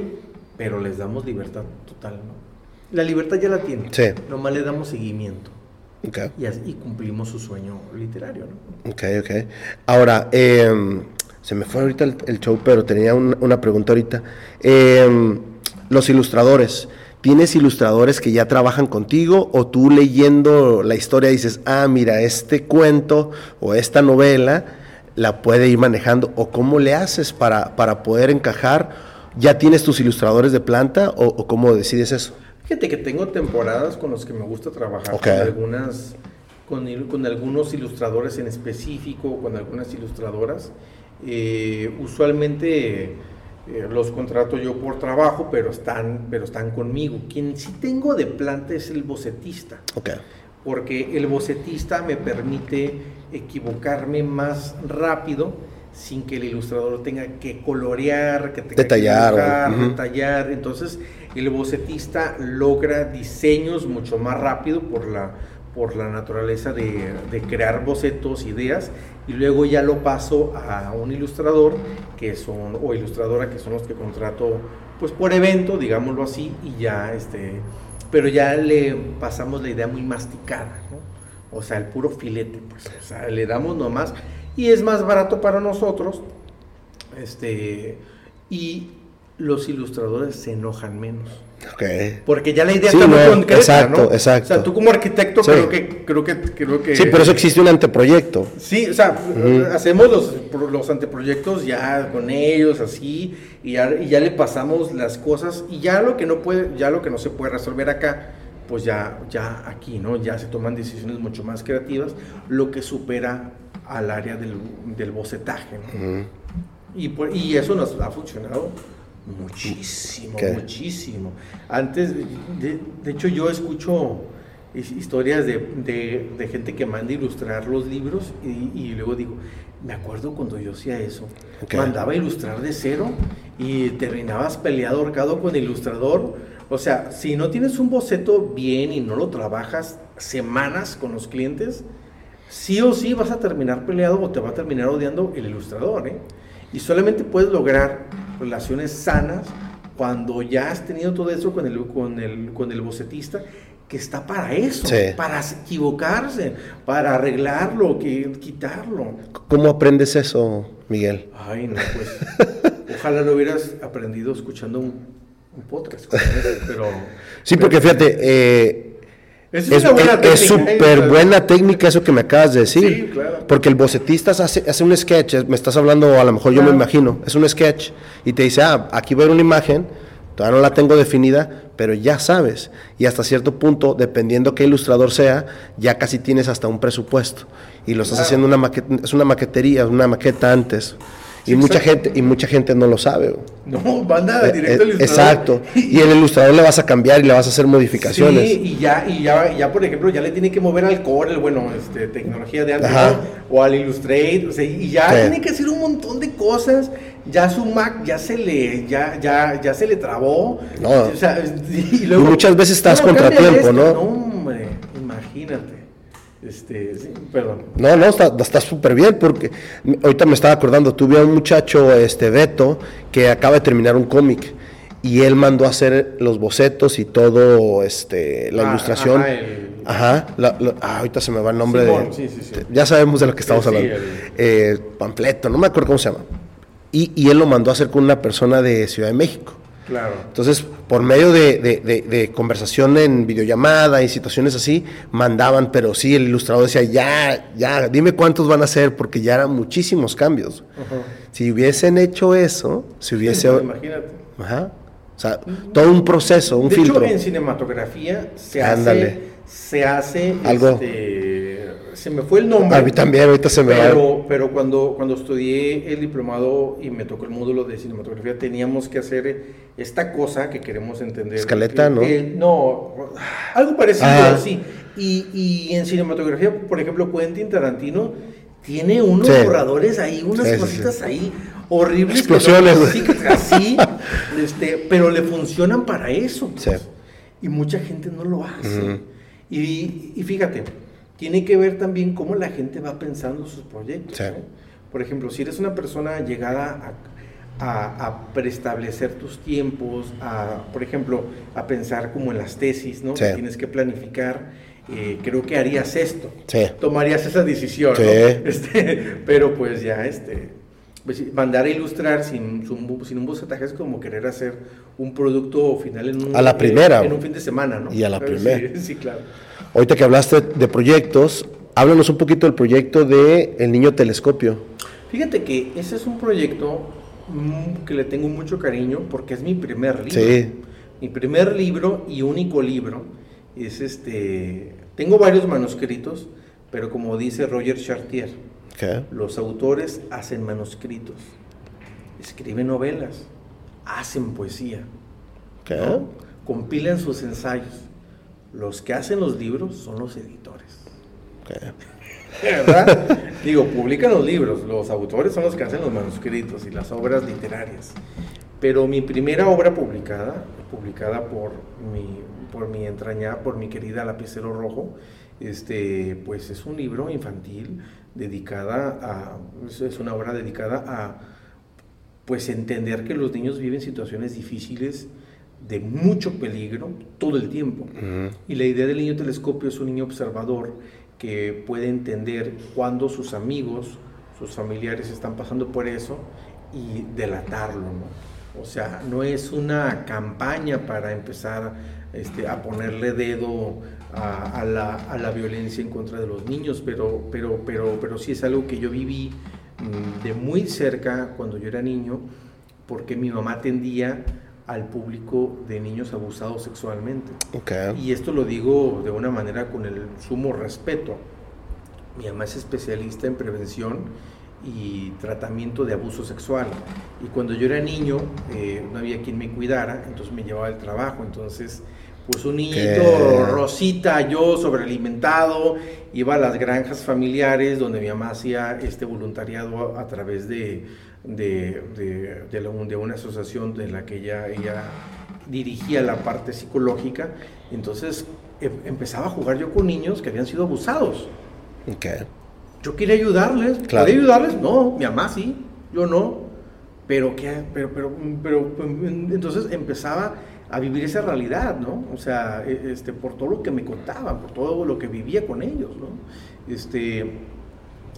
pero les damos libertad total, ¿no? La libertad ya la tiene, Sí. nomás le damos seguimiento y, así- y cumplimos su sueño literario, ¿no? Ok, ok. Ahora, em, se me fue ahorita el, el show, pero tenía un- una pregunta ahorita. Em, los ilustradores, ¿tienes ilustradores que ya trabajan contigo o tú leyendo la historia dices, ah, mira, este cuento o esta novela la puede ir manejando? ¿O cómo le haces para, para poder encajar? ¿Ya tienes tus ilustradores de planta o, o cómo decides eso? Fíjate que tengo temporadas con los que me gusta trabajar con algunas, con, algunos ilustradores en específico, con algunas ilustradoras. Eh, usualmente eh, los contrato yo por trabajo, pero están, pero están conmigo. Quien sí tengo de planta es el bocetista. Porque el bocetista me permite equivocarme más rápido sin que el ilustrador tenga que colorear, que tenga Detallar, que dibujar, ujú. detallar. Entonces, el bocetista logra diseños mucho más rápido por la, por la naturaleza de, de crear bocetos, ideas, y luego ya lo paso a un ilustrador que son, o ilustradora que son los que contrato pues por evento, digámoslo así, y ya este, pero ya le pasamos la idea muy masticada, ¿no? O sea, el puro filete, pues, o sea, le damos nomás, y es más barato para nosotros, este, y los ilustradores se enojan menos. Okay. Porque ya la idea Sí, está muy no, concreta, exacto, ¿no? exacto. O sea, tú como arquitecto Sí. creo que creo que creo que Sí, por eso existe un anteproyecto. Sí, o sea, hacemos los, los anteproyectos ya con ellos así y ya, y ya le pasamos las cosas y ya lo que no puede, ya lo que no se puede resolver acá, pues ya, ya aquí, ¿no? Ya se toman decisiones mucho más creativas, lo que supera al área del, del bocetaje, ¿no? y, pues- y eso nos ha funcionado muchísimo, ¿Qué? muchísimo. Antes, de, de hecho, yo escucho his- historias de, de- de gente que manda ilustrar los libros y, y luego digo, me acuerdo cuando yo hacía eso, mandaba ilustrar de cero y terminabas peleado, ahorcado con el ilustrador. O sea, si no tienes un boceto bien y no lo trabajas semanas con los clientes, sí o sí vas a terminar peleado o te va a terminar odiando el ilustrador. ¿eh? Y solamente puedes lograr relaciones sanas cuando ya has tenido todo eso con el, con el, con el bocetista que está para eso, Sí. para equivocarse, para arreglarlo, que, quitarlo. ¿Cómo aprendes eso, Miguel? Ay, no, pues. ojalá lo hubieras aprendido escuchando un, un podcast ese, pero. Sí, porque fíjate, eh, es buena ¿eh? súper buena técnica eso que me acabas de decir. Sí, claro. Porque el bocetista hace, hace un sketch, es- me estás hablando, a lo mejor yo me imagino, es un sketch y te dice, ah, aquí va a haber una imagen, todavía no la tengo definida, pero ya sabes. Y hasta cierto punto, dependiendo qué ilustrador sea, ya casi tienes hasta un presupuesto. Y lo estás Claro. haciendo una maqueta, es una maquetería, una maqueta antes. Y mucha gente, y mucha gente no lo sabe. No, manda Eh, directo al eh, ilustrador. Exacto. Y el ilustrador le vas a cambiar y le vas a hacer modificaciones. Sí, y ya, y ya, ya, por ejemplo, ya le tiene que mover al Corel, bueno, este, tecnología de antes, o al Illustrate, o sea, y ya Sí. tiene que hacer un montón de cosas. Ya su Mac ya se le, ya, ya, ya se le trabó. No. O sea, y, luego, Y muchas veces estás "No, cámbiale contratiempo, esto". ¿no? No, hombre, imagínate. Este, sí, perdón. No, no, está está súper bien porque ahorita me estaba acordando, tuve a un muchacho, este Beto, que acaba de terminar un cómic y él mandó a hacer los bocetos y todo, este, la Ah, ilustración. ajá, el- Ajá, la- la- ah, ahorita se me va el nombre Simón, de... sí, sí, sí. Ya sabemos de lo que estamos hablando. el- Eh, Pampleto, no me acuerdo cómo se llama. Y, y él lo mandó a hacer con una persona de Ciudad de México. Claro. Entonces, por medio de, de- de- de conversación en videollamada y situaciones así, mandaban, pero sí, el ilustrador decía, ya, ya, dime cuántos van a ser, porque ya eran muchísimos cambios. Si hubiesen hecho eso, si hubiese... Imagínate. Ajá. O sea, todo un proceso, un de filtro. hecho, en cinematografía se Ándale. hace, se hace, Algo. este, se me fue el nombre. A mí también, ahorita se me va. Pero, cuando, cuando estudié el diplomado y me tocó el módulo de cinematografía, teníamos que hacer esta cosa que queremos entender. Escaleta, ¿no? que- no, algo parecido, Ah. sí. Y, y en cinematografía, por ejemplo, Quentin Tarantino tiene unos Sí. borradores ahí, unas Sí, cositas sí. ahí horribles. que Explosiones, no- que- así, este, pero le funcionan para eso. pues. Sí. Y mucha gente no lo hace. Ujú. y, y fíjate, tiene que ver también cómo la gente va pensando sus proyectos. Sí. ¿no? Por ejemplo, si eres una persona llegada a, a- a preestablecer tus tiempos, a, por ejemplo, a pensar como en las tesis, ¿no? Sí. Que tienes que planificar, eh, creo que harías esto. Sí. Tomarías esa decisión, Sí. ¿no? Este, pero pues ya, este, pues, mandar a ilustrar sin, sin un- bocetaje es como querer hacer un producto final en un, A la primera, en, un fin de semana, ¿no? Y a la Sí, primera. Sí, claro. Ahorita que hablaste de proyectos, háblanos un poquito del proyecto de El Niño Telescopio. Fíjate que ese es un proyecto mm, que le tengo mucho cariño porque es mi primer libro. Sí. Mi primer libro y único libro es este. Tengo varios manuscritos, pero como dice Roger Chartier, los autores hacen manuscritos, escriben novelas, hacen poesía. ¿no? compilan sus ensayos. Los que hacen los libros son los editores. ¿Qué? ¿verdad? Digo, publican los libros, los autores son los que hacen los manuscritos y las obras literarias. Pero mi primera obra publicada, publicada por mi, por mi entrañada, por mi querida Lapicero Rojo, este, pues es un libro infantil dedicada a, es- es una obra dedicada a, pues entender que los niños viven situaciones difíciles de mucho peligro todo el tiempo. Y la idea del niño telescopio es un niño observador que puede entender cuando sus amigos, sus familiares están pasando por eso y delatarlo, ¿no? O sea, no es una campaña para empezar este, a ponerle dedo a, la, violencia en contra de los niños, pero, pero, pero, pero sí es algo que yo viví mm, de muy cerca cuando yo era niño, porque mi mamá atendía al público de niños abusados sexualmente. Y esto lo digo de una manera con el sumo respeto. Mi mamá es especialista en prevención y tratamiento de abuso sexual. Y cuando yo era niño, eh, no había quien me cuidara, entonces me llevaba al trabajo. Entonces, pues un niñito, Rosita, yo sobrealimentado, iba a las granjas familiares donde mi mamá hacía este voluntariado a, través de, de, de, una asociación de la que ella, ella dirigía la parte psicológica. Entonces em, empezaba a jugar yo con niños que habían sido abusados. Okay. Yo quería ayudarles. Claro. ¿Quería ayudarles? No, mi mamá sí, yo no. Pero, ¿qué? pero, pero, pero, entonces empezaba a vivir esa realidad, ¿no? O sea, e, este, por todo lo que me contaban, por todo lo que vivía con ellos, ¿no? Este,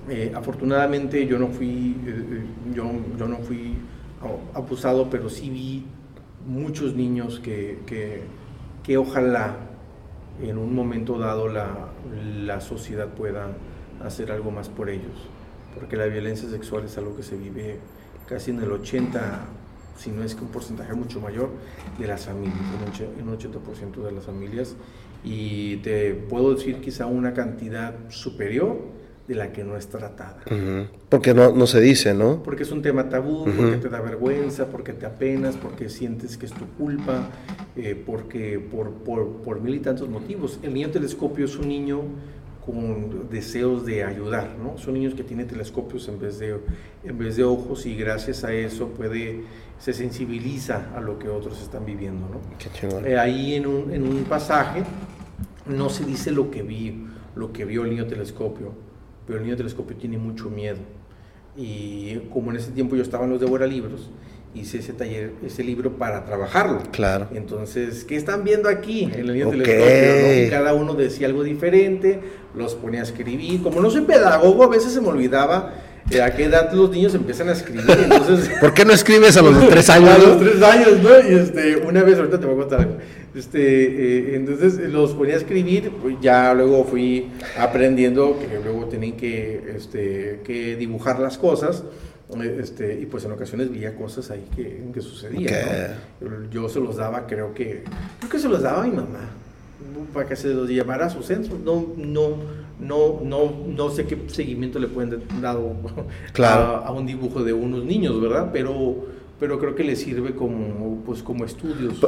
eh, afortunadamente yo no fui, eh, eh, yo, yo, no fui abusado, pero sí vi muchos niños que, que, que ojalá en un momento dado la, la sociedad pueda hacer algo más por ellos, porque la violencia sexual es algo que se vive casi en el 80, si no es que un porcentaje mucho mayor, de las familias, en un 80% de las familias, y te puedo decir quizá una cantidad superior de la que no es tratada. Porque no, no, se dice, ¿no? Porque es un tema tabú, porque te da vergüenza, porque te apenas, porque sientes que es tu culpa, eh, porque por, por, por mil y tantos motivos. El niño telescopio es un niño con deseos de ayudar, ¿no? Son niños que tienen telescopios en vez de, en vez de ojos y gracias a eso puede, se sensibiliza a lo que otros están viviendo, ¿no? Qué eh, ahí en un, en un pasaje no se dice lo que vi, lo que vio el niño telescopio, pero el niño telescopio tiene mucho miedo. Y como en ese tiempo yo estaba en los Devora Libros, hice ese taller, ese libro para trabajarlo. Claro. Entonces, ¿qué están viendo aquí? En el niño telescopio, Cada uno decía algo diferente, los ponía a escribir. Como no soy pedagogo, a veces se me olvidaba eh, a qué edad los niños empiezan a escribir. Entonces, ¿Por qué no escribes a los tres años? a los tres años, ¿no? Y este, una vez, ahorita te voy a contar algo. Este, eh, entonces los ponía a escribir, pues ya luego fui aprendiendo que luego tenían que, este, que dibujar las cosas. Este, y pues en ocasiones veía cosas ahí que, que sucedían. Yo se los daba, creo que, creo que se los daba a mi mamá para que se los llevara a su centro. No, no, no, no, no sé qué seguimiento le pueden dar claro. a, un dibujo de unos niños, ¿verdad? Pero, pero creo que le sirve como, pues, como estudios.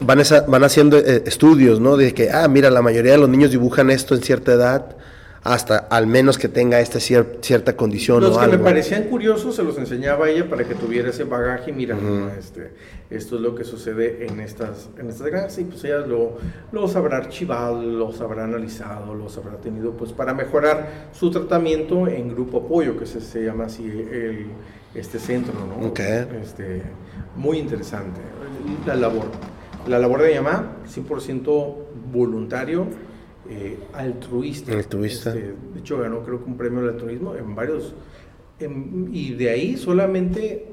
van, van haciendo eh, estudios, ¿no? De que, ah, mira, la mayoría de los niños dibujan esto en cierta edad hasta al menos que tenga esta cierta condición los que me parecían curiosos se los enseñaba a ella para que tuviera ese bagaje mira este, esto es lo que sucede en estas en estas granjas. Y pues ella lo los habrá archivado los habrá analizado los habrá tenido pues para mejorar su tratamiento en grupo apoyo que se, se llama así el, este centro no este muy interesante. La labor la labor de mi mamá 100% voluntario eh, altruista. Altruista. Este, de hecho, ganó creo que un premio al altruismo en varios. y de ahí solamente,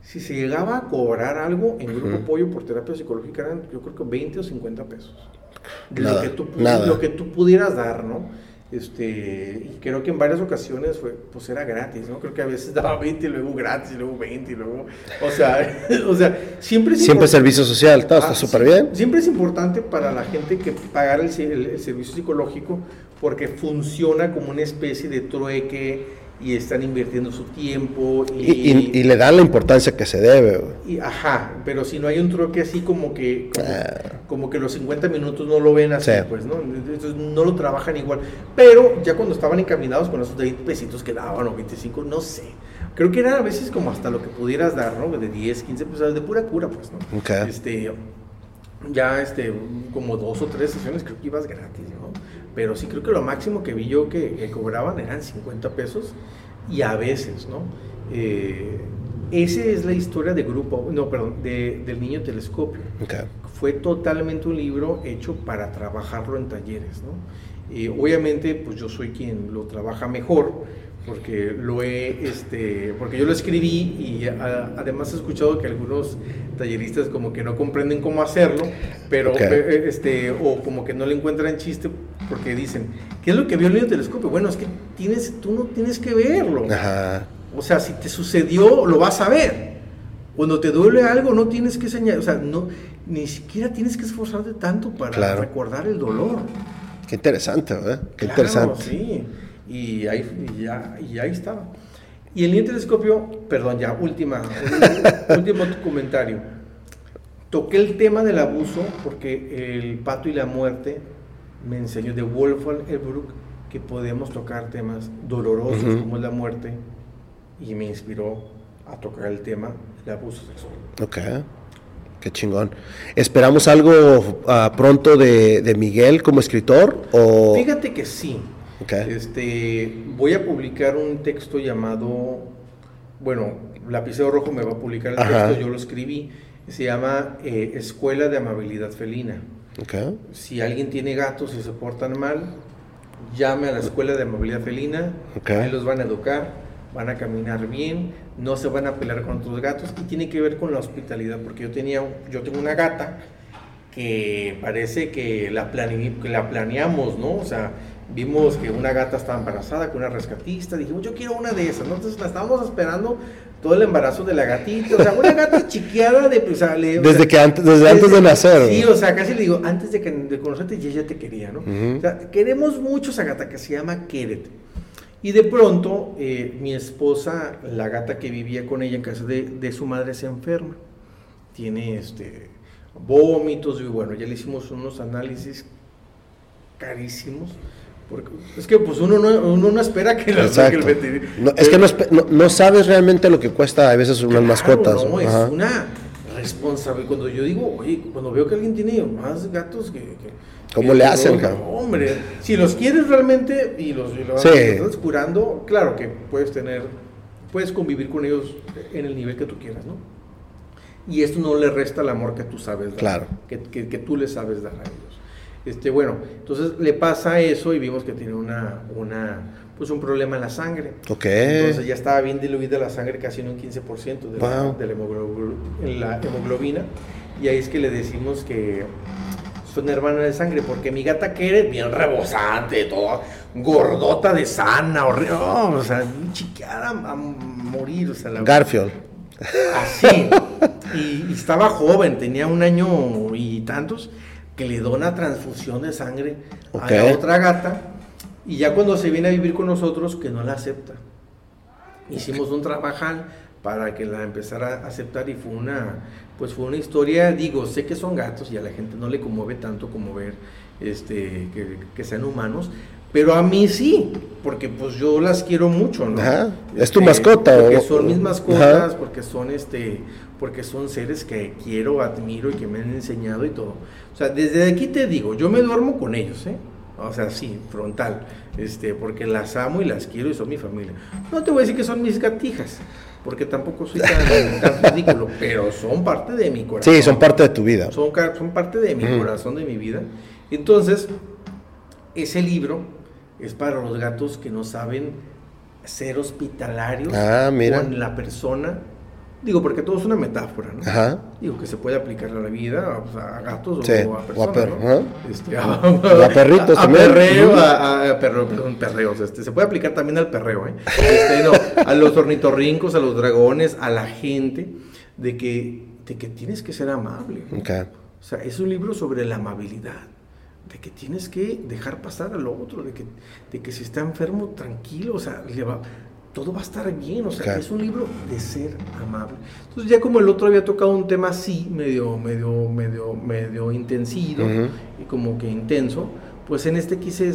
si se llegaba a cobrar algo en Grupo Apoyo por terapia psicológica, eran yo creo que 20 o 50 pesos. lo, que tú, lo que tú pudieras dar, ¿no? Este, y creo que en varias ocasiones fue, pues era gratis, ¿no? Creo que a veces daba 20 y luego gratis, y luego 20 y luego, o sea, o sea siempre Siempre servicio social, todo está ah, súper bien. Siempre es importante para la gente que pagar el, el servicio psicológico porque funciona como una especie de trueque y están invirtiendo su tiempo. Y, y, le dan la importancia que se debe. Y, ajá, pero si no hay un truque así como que como, ah. que los 50 minutos no lo ven así, pues, ¿no? Entonces no lo trabajan igual. Pero ya cuando estaban encaminados con esos 20 pesitos que daban o 25, no sé. Creo que era a veces como hasta lo que pudieras dar, ¿no? De 10, 15 pesos, de pura cura, pues, ¿no? Este, ya, este, como dos o tres sesiones creo que ibas gratis, ¿no? Pero sí creo que lo máximo que vi yo que, cobraban eran 50 pesos y a veces, ¿no? Eh, esa es la historia de grupo, no, perdón, de, del niño telescopio. Fue totalmente un libro hecho para trabajarlo en talleres, ¿no? obviamente, pues yo soy quien lo trabaja mejor, porque lo he, este, porque yo lo escribí y además he escuchado que algunos talleristas como que no comprenden cómo hacerlo, pero eh, este, o como que no le encuentran chiste porque dicen, ¿qué es lo que vio el telescopio? Bueno, es que tienes, tú no tienes que verlo. O sea, si te sucedió, lo vas a ver. Cuando te duele algo, no tienes que señalar, o sea, no, ni siquiera tienes que esforzarte tanto para recordar el dolor. Qué interesante, ¿verdad? Qué interesante. Sí, y ahí, y ya, y ahí estaba. Y el telescopio, perdón, ya, última, último comentario. Toqué el tema del abuso porque el pato y la muerte me enseñó de Wolfgang Elbruck que podemos tocar temas dolorosos como es la muerte y me inspiró a tocar el tema del abuso sexual. Ok, qué chingón. ¿Esperamos algo uh, pronto de, de, Miguel como escritor? O... Fíjate que sí. Okay. Este, voy a publicar un texto llamado, bueno, Lapicero Rojo me va a publicar el texto, yo lo escribí, se llama eh, Escuela de Amabilidad Felina. Okay. Si alguien tiene gatos y se portan mal, llame a la Escuela de Amabilidad Felina, ahí los van a educar van a caminar bien, no se van a pelear con otros gatos y tiene que ver con la hospitalidad, porque yo tenía, yo tengo una gata que parece que la, que la planeamos, ¿no? O sea, vimos que una gata estaba embarazada con una rescatista, dijimos, yo quiero una de esas, ¿no? Entonces la estábamos esperando todo el embarazo de la gatita, o sea, una gata chiqueada de, pues, desde que antes, desde, antes de nacer. Sí, o sea, casi le digo, antes de, que, de conocerte ya, ya te quería, ¿no? O sea, queremos mucho esa gata que se llama Keret. Y de pronto, eh, mi esposa, la gata que vivía con ella en casa de, su madre, se enferma. Tiene este, vómitos y bueno, ya le hicimos unos análisis carísimos. Porque es que pues uno no, uno no espera que, la, que el veterinario... No, es que no, no, sabes realmente lo que cuesta a veces unas mascotas. No, es una responsabilidad. Cuando yo digo, oye, cuando veo que alguien tiene más gatos que ¿Cómo le hacen, Hombre, si los quieres realmente y los, estás curando, claro que puedes tener, puedes convivir con ellos en el nivel que tú quieras, ¿no? Y esto no le resta el amor que tú sabes dar, claro. que, que, tú le sabes dar a ellos. Este, bueno, entonces le pasa eso y vimos que tiene una, una, pues un problema en la sangre. Ok. Entonces ya estaba bien diluida la sangre casi en un 15% de, la, de la hemoglobina. Y ahí es que le decimos que una hermana de sangre, porque mi gata que bien rebosante, toda gordota de sana, horrible, o sea, chiqueada a morir, o sea, la Garfield. Así. Y, estaba joven, tenía un año y tantos, que le dona transfusión de sangre a la otra gata, y ya cuando se viene a vivir con nosotros, que no la acepta. Hicimos un trabajal para que la empezara a aceptar y fue una pues fue una historia, digo, sé que son gatos y a la gente no le conmueve tanto como ver este, que, sean humanos, pero a mí sí, porque pues yo las quiero mucho, ¿no? Es tu este, mascota. Porque son mis mascotas, porque son este, porque son seres que quiero, admiro y que me han enseñado y todo. O sea, desde aquí te digo, yo me duermo con ellos, ¿eh? O sea, sí, frontal, este, porque las amo y las quiero y son mi familia. No te voy a decir que son mis gatijas, porque tampoco soy tan, ridículo, pero son parte de mi corazón. Sí, son parte de tu vida. Son, son parte de mi corazón, de mi vida. Entonces, ese libro es para los gatos que no saben ser hospitalarios ah, con la persona Digo, porque todo es una metáfora, ¿no? Ajá. Digo, que se puede aplicar a la vida, a, gatos o a personas, ¿no? Este, a, perritos a Perreo, a, perreo, perdón, perreos. Este, se puede aplicar también al perreo, ¿eh? Este, no, a los ornitorrincos, a los dragones, a la gente, de que, de que tienes que ser amable. Okay. O sea, es un libro sobre la amabilidad de que tienes que dejar pasar al otro, de que, de que si está enfermo, tranquilo, o sea, le va, todo va a estar bien, o sea, es un libro de ser amable. Entonces ya como el otro había tocado un tema así, medio, medio, medio, medio intensivo y como que intenso, pues en este quise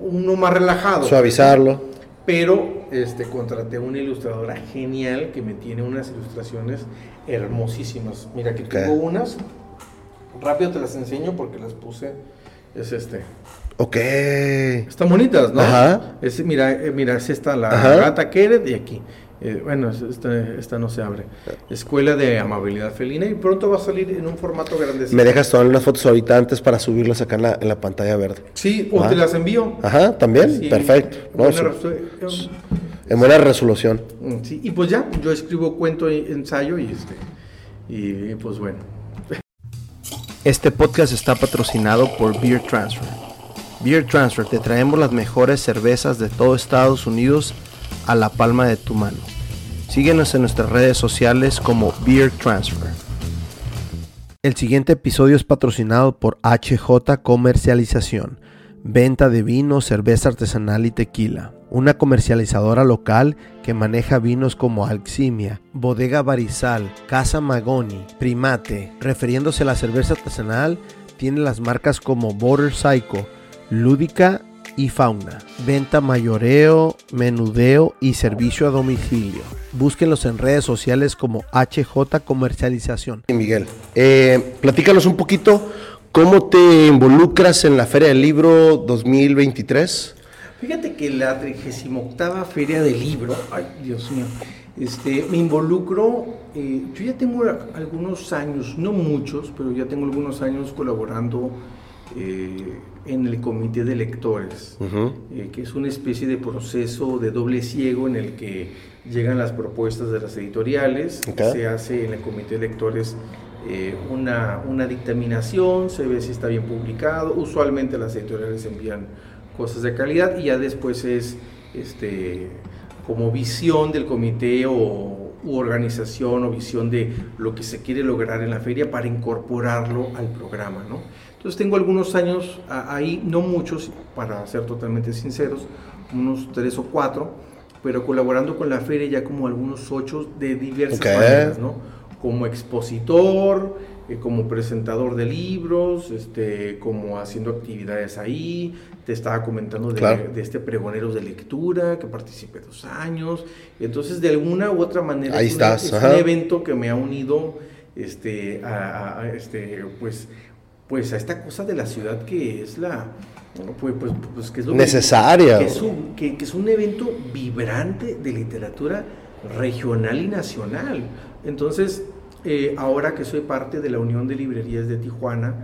uno más relajado. Suavizarlo. Pero este, contraté una ilustradora genial que me tiene unas ilustraciones hermosísimas. Mira, que tengo unas, rápido te las enseño porque las puse, es este. Ok. Están bonitas, ¿no? Ajá. Es, mira, eh, mira, es esta la gata Keret y aquí. Eh, bueno, esta, esta, no se abre. Escuela de Amabilidad Felina y pronto va a salir en un formato grande. Me dejas tomar unas fotos ahorita antes para subirlas acá en la, en la pantalla verde. Sí, o te las envío. Ajá, también, perfecto. en buena resolución. Mm, sí, y pues ya, yo escribo cuento y ensayo y este y pues bueno. Este podcast está patrocinado por Beer Transfer. Beer Transfer, te traemos las mejores cervezas de todo Estados Unidos a la palma de tu mano. Síguenos en nuestras redes sociales como Beer Transfer. El siguiente episodio es patrocinado por HJ Comercialización, venta de vino, cerveza artesanal y tequila. Una comercializadora local que maneja vinos como Alximia, Bodega Barizal, Casa Magoni, Primate. Refiriéndose a la cerveza artesanal, tiene las marcas como Border Psycho, Lúdica y fauna, venta mayoreo, menudeo y servicio a domicilio. Búsquenlos en redes sociales como HJ Comercialización. Miguel, eh, platícanos un poquito cómo te involucras en la Feria del Libro 2023. Fíjate que la 38 Feria del Libro, ay Dios mío, este, me involucro, eh, yo ya tengo algunos años, no muchos, pero ya tengo algunos años colaborando eh, en el comité de lectores, eh, que es una especie de proceso de doble ciego en el que llegan las propuestas de las editoriales, se hace en el comité de lectores eh, una, una, dictaminación, se ve si está bien publicado, usualmente las editoriales envían cosas de calidad y ya después es este, como visión del comité o u organización o visión de lo que se quiere lograr en la feria para incorporarlo al programa, ¿no? Entonces tengo algunos años ahí, no muchos, para ser totalmente sinceros, unos tres o cuatro, pero colaborando con la feria ya como algunos ocho de diversas maneras, ¿no? Como expositor, eh, como presentador de libros, este, como haciendo actividades ahí. Te estaba comentando de, este pregonero de lectura que participé dos años. Entonces, de alguna u otra manera, ahí es, es un evento que me ha unido este, a, a este, pues, pues a esta cosa de la ciudad que es la pues, pues, pues que es lo necesaria. que, es un, que, es un evento vibrante de literatura regional y nacional. Entonces eh, ahora que soy parte de la Unión de Librerías de Tijuana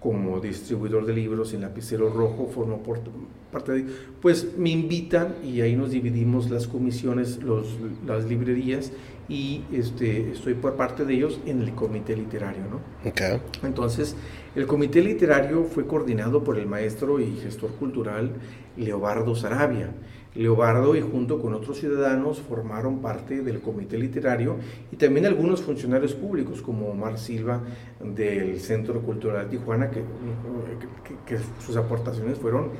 como distribuidor de libros en Lapicero Rojo, formo parte de, pues me invitan y ahí nos dividimos las comisiones, los, las librerías y este, estoy por parte de ellos en el comité literario, ¿no? Okay. Entonces, el comité literario fue coordinado por el maestro y gestor cultural Leobardo Sarabia. Leobardo y junto con otros ciudadanos formaron parte del comité literario y también algunos funcionarios públicos como Omar Silva del Centro Cultural Tijuana, que, que, sus aportaciones fueron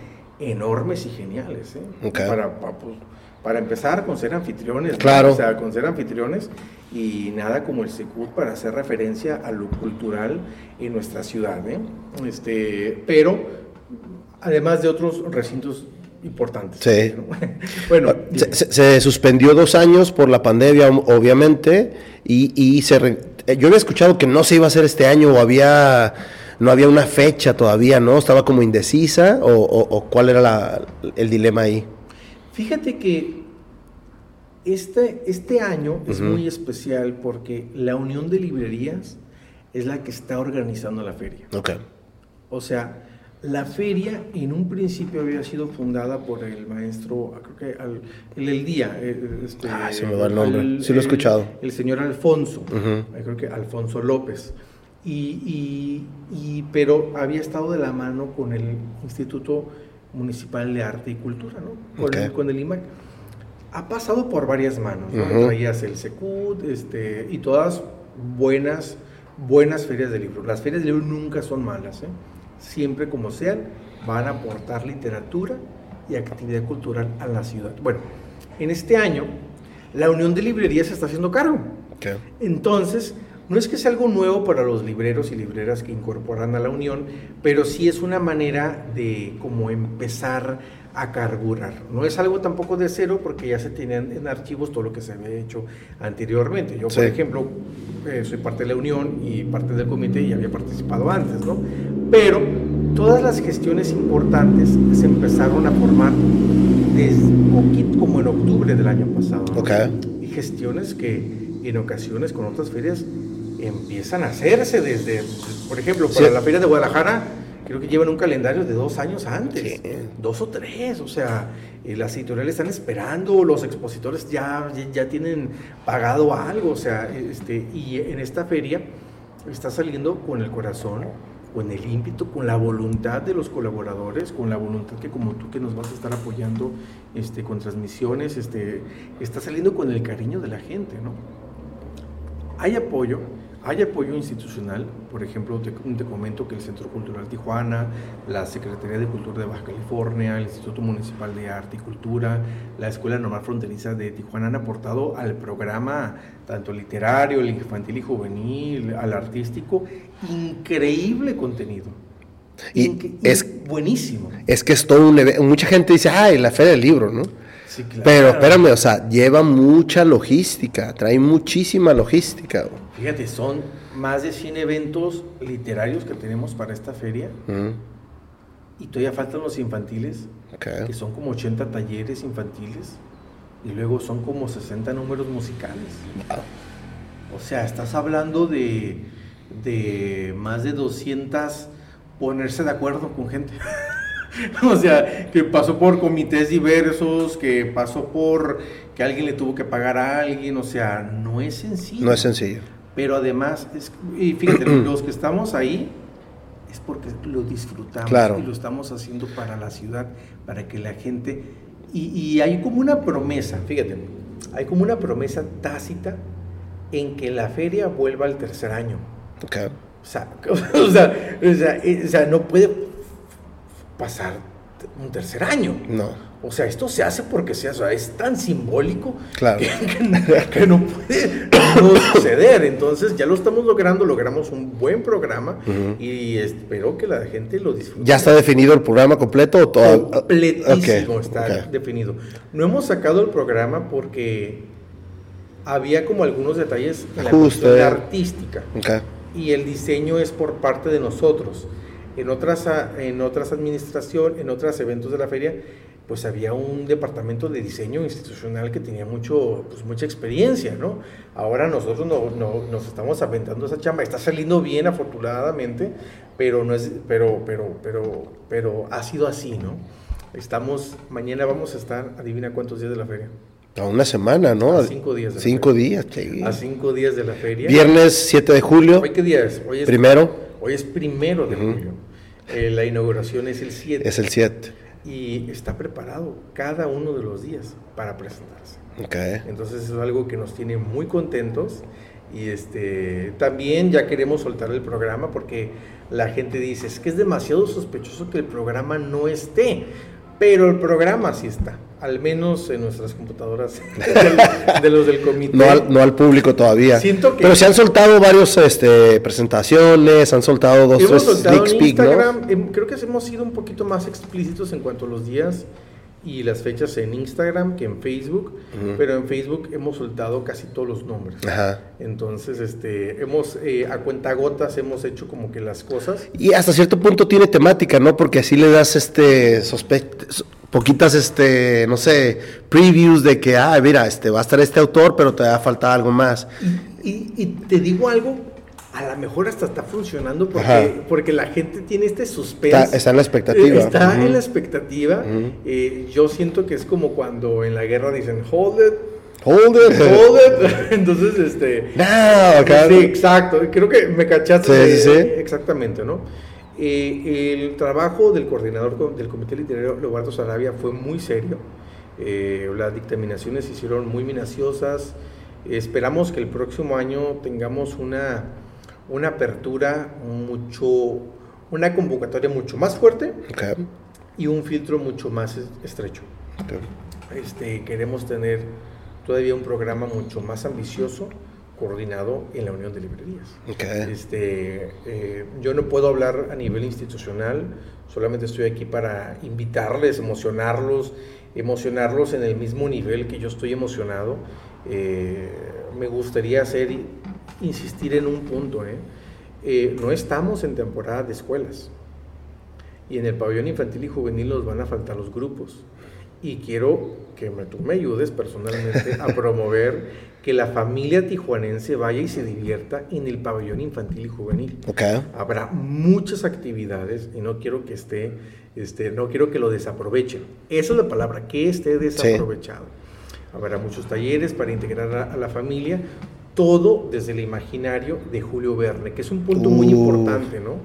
enormes y geniales. ¿eh? Para, pues, para empezar con ser anfitriones, claro. o sea, con ser anfitriones y nada como el Secut para hacer referencia a lo cultural en nuestra ciudad, ¿eh? este, pero además de otros recintos importantes. Sí. bueno, se, suspendió dos años por la pandemia, obviamente, y, y se yo había escuchado que no se iba a hacer este año o había no había una fecha todavía, ¿no? Estaba como indecisa o, o cuál era la, el dilema ahí. Fíjate que este, este año es muy especial porque la Unión de Librerías es la que está organizando la feria. Okay. O sea, la feria en un principio había sido fundada por el maestro, creo que al, el, día. Eh, este, ah, se me va el nombre. sí lo he escuchado. El, señor Alfonso, creo que Alfonso López. Y, y, pero había estado de la mano con el Instituto Municipal de Arte y Cultura, ¿no? Con, el, con el IMAC. Ha pasado por varias manos, ¿no? Traías el SECUT, este, y todas buenas, buenas ferias de libros. Las ferias de libros nunca son malas, ¿eh? Siempre como sean, van a aportar literatura y actividad cultural a la ciudad. Bueno, en este año, la Unión de Librerías se está haciendo cargo. Entonces, no es que sea algo nuevo para los libreros y libreras que incorporan a la Unión, pero sí es una manera de como empezar a carburar. No es algo tampoco de cero porque ya se tienen en archivos todo lo que se había hecho anteriormente. Yo, por ejemplo, eh, soy parte de la Unión y parte del comité y había participado antes, ¿no? Pero todas las gestiones importantes se empezaron a formar desde poquito como en octubre del año pasado. Y gestiones que en ocasiones con otras ferias empiezan a hacerse desde, por ejemplo, para la feria de Guadalajara, creo que llevan un calendario de dos años antes, dos o tres, o sea, eh, las editoriales están esperando, los expositores ya, ya tienen pagado algo, o sea, este, y en esta feria está saliendo con el corazón, con el ímpetu, con la voluntad de los colaboradores, con la voluntad que como tú que nos vas a estar apoyando este, con transmisiones, este, está saliendo con el cariño de la gente, ¿no? Hay apoyo, hay apoyo institucional, por ejemplo, te, comento que el Centro Cultural Tijuana, la Secretaría de Cultura de Baja California, el Instituto Municipal de Arte y Cultura, la Escuela Normal Fronteriza de Tijuana han aportado al programa, tanto literario, el infantil y juvenil, al artístico, increíble contenido. Y, es buenísimo. Es que es todo un evento. Mucha gente dice, ay, la feria del libro, ¿no? Sí, claro. Pero espérame, o sea, lleva mucha logística, trae muchísima logística. Fíjate, son más de 100 eventos literarios que tenemos para esta feria. Y todavía faltan los infantiles, que son como 80 talleres infantiles. Y luego son como 60 números musicales. O sea, estás hablando de, de más de 200 ponerse de acuerdo con gente. o sea, que pasó por comités diversos, que pasó por que alguien le tuvo que pagar a alguien, o sea, no es sencillo. No es sencillo pero además, y fíjate, los que estamos ahí es porque lo disfrutamos y lo estamos haciendo para la ciudad, para que la gente... Y, hay como una promesa, fíjate, hay como una promesa tácita en que la feria vuelva al tercer año. Okay. O, sea, o, sea, o, sea, o sea, no puede pasar un tercer año. No. O sea, esto se hace porque se hace, es tan simbólico claro. que, no puede suceder. Entonces ya lo estamos logrando, logramos un buen programa y espero que la gente lo disfrute. ¿Ya está definido el programa completo o todo? Completísimo está definido. No hemos sacado el programa porque había como algunos detalles en la cuestión artística. Y el diseño es por parte de nosotros. En otras, en otras administraciones, en otros eventos de la feria, pues había un departamento de diseño institucional que tenía mucho, pues mucha experiencia, ¿no? Ahora nosotros no, no, nos estamos aventando esa chamba, está saliendo bien afortunadamente, pero no es, pero, pero, pero, pero ha sido así, ¿no? Estamos, mañana vamos a estar, adivina cuántos días de la feria. A una semana, ¿no? A cinco días. De cinco días, A cinco días de la feria. Viernes 7 de julio. ¿Hoy qué día es? Hoy es primero. Hoy es primero de julio. Eh, la inauguración es el 7. Es el 7 y está preparado cada uno de los días para presentarse. Okay. Entonces es algo que nos tiene muy contentos y este también ya queremos soltar el programa porque la gente dice es que es demasiado sospechoso que el programa no esté, pero el programa sí está al menos en nuestras computadoras de los del comité. No al, público todavía. Siento Pero se han soltado varios este, presentaciones, han soltado dos hemos soltado en Instagram, em, creo que hemos sido un poquito más explícitos en cuanto a los días y las fechas en Instagram que en Facebook, pero en Facebook hemos soltado casi todos los nombres. Ajá. Entonces, este, hemos eh, a cuentagotas hemos hecho como que las cosas. Y hasta cierto punto tiene temática, ¿no? Porque así le das este poquitas, este, no sé, previews de que, ah, mira, este, va a estar este autor, pero te va a faltar algo más. Y, te digo algo, a lo mejor hasta está funcionando porque, porque la gente tiene este suspense. Está, en la expectativa. Está en la expectativa. Eh, yo siento que es como cuando en la guerra dicen, hold it. Hold it. Hold it. Entonces, este. No, Sí, exacto. Creo que me cachaste. Sí, sí, sí. Exactamente, ¿no? Eh, el trabajo del coordinador del Comité Literario, Leobardo Sarabia, fue muy serio. Eh, las dictaminaciones se hicieron muy minuciosas. esperamos que el próximo año tengamos una, una apertura mucho, una convocatoria mucho más fuerte y un filtro mucho más estrecho. Este, queremos tener todavía un programa mucho más ambicioso coordinado en la Unión de Librerías. Este, eh, yo no puedo hablar a nivel institucional, solamente estoy aquí para invitarles, emocionarlos, emocionarlos en el mismo nivel que yo estoy emocionado. Eh, me gustaría hacer, insistir en un punto, ¿eh? no estamos en temporada de escuelas. Y en el pabellón infantil y juvenil nos van a faltar los grupos. Y quiero que me, tú me ayudes personalmente a promover que la familia tijuanense vaya y se divierta en el pabellón infantil y juvenil. Okay. Habrá muchas actividades y no quiero que esté, este, no quiero que lo desaprovechen. Esa es la palabra, que esté desaprovechado. Habrá muchos talleres para integrar a, a, la familia, todo desde el imaginario de Julio Verne, que es un punto muy importante, ¿no?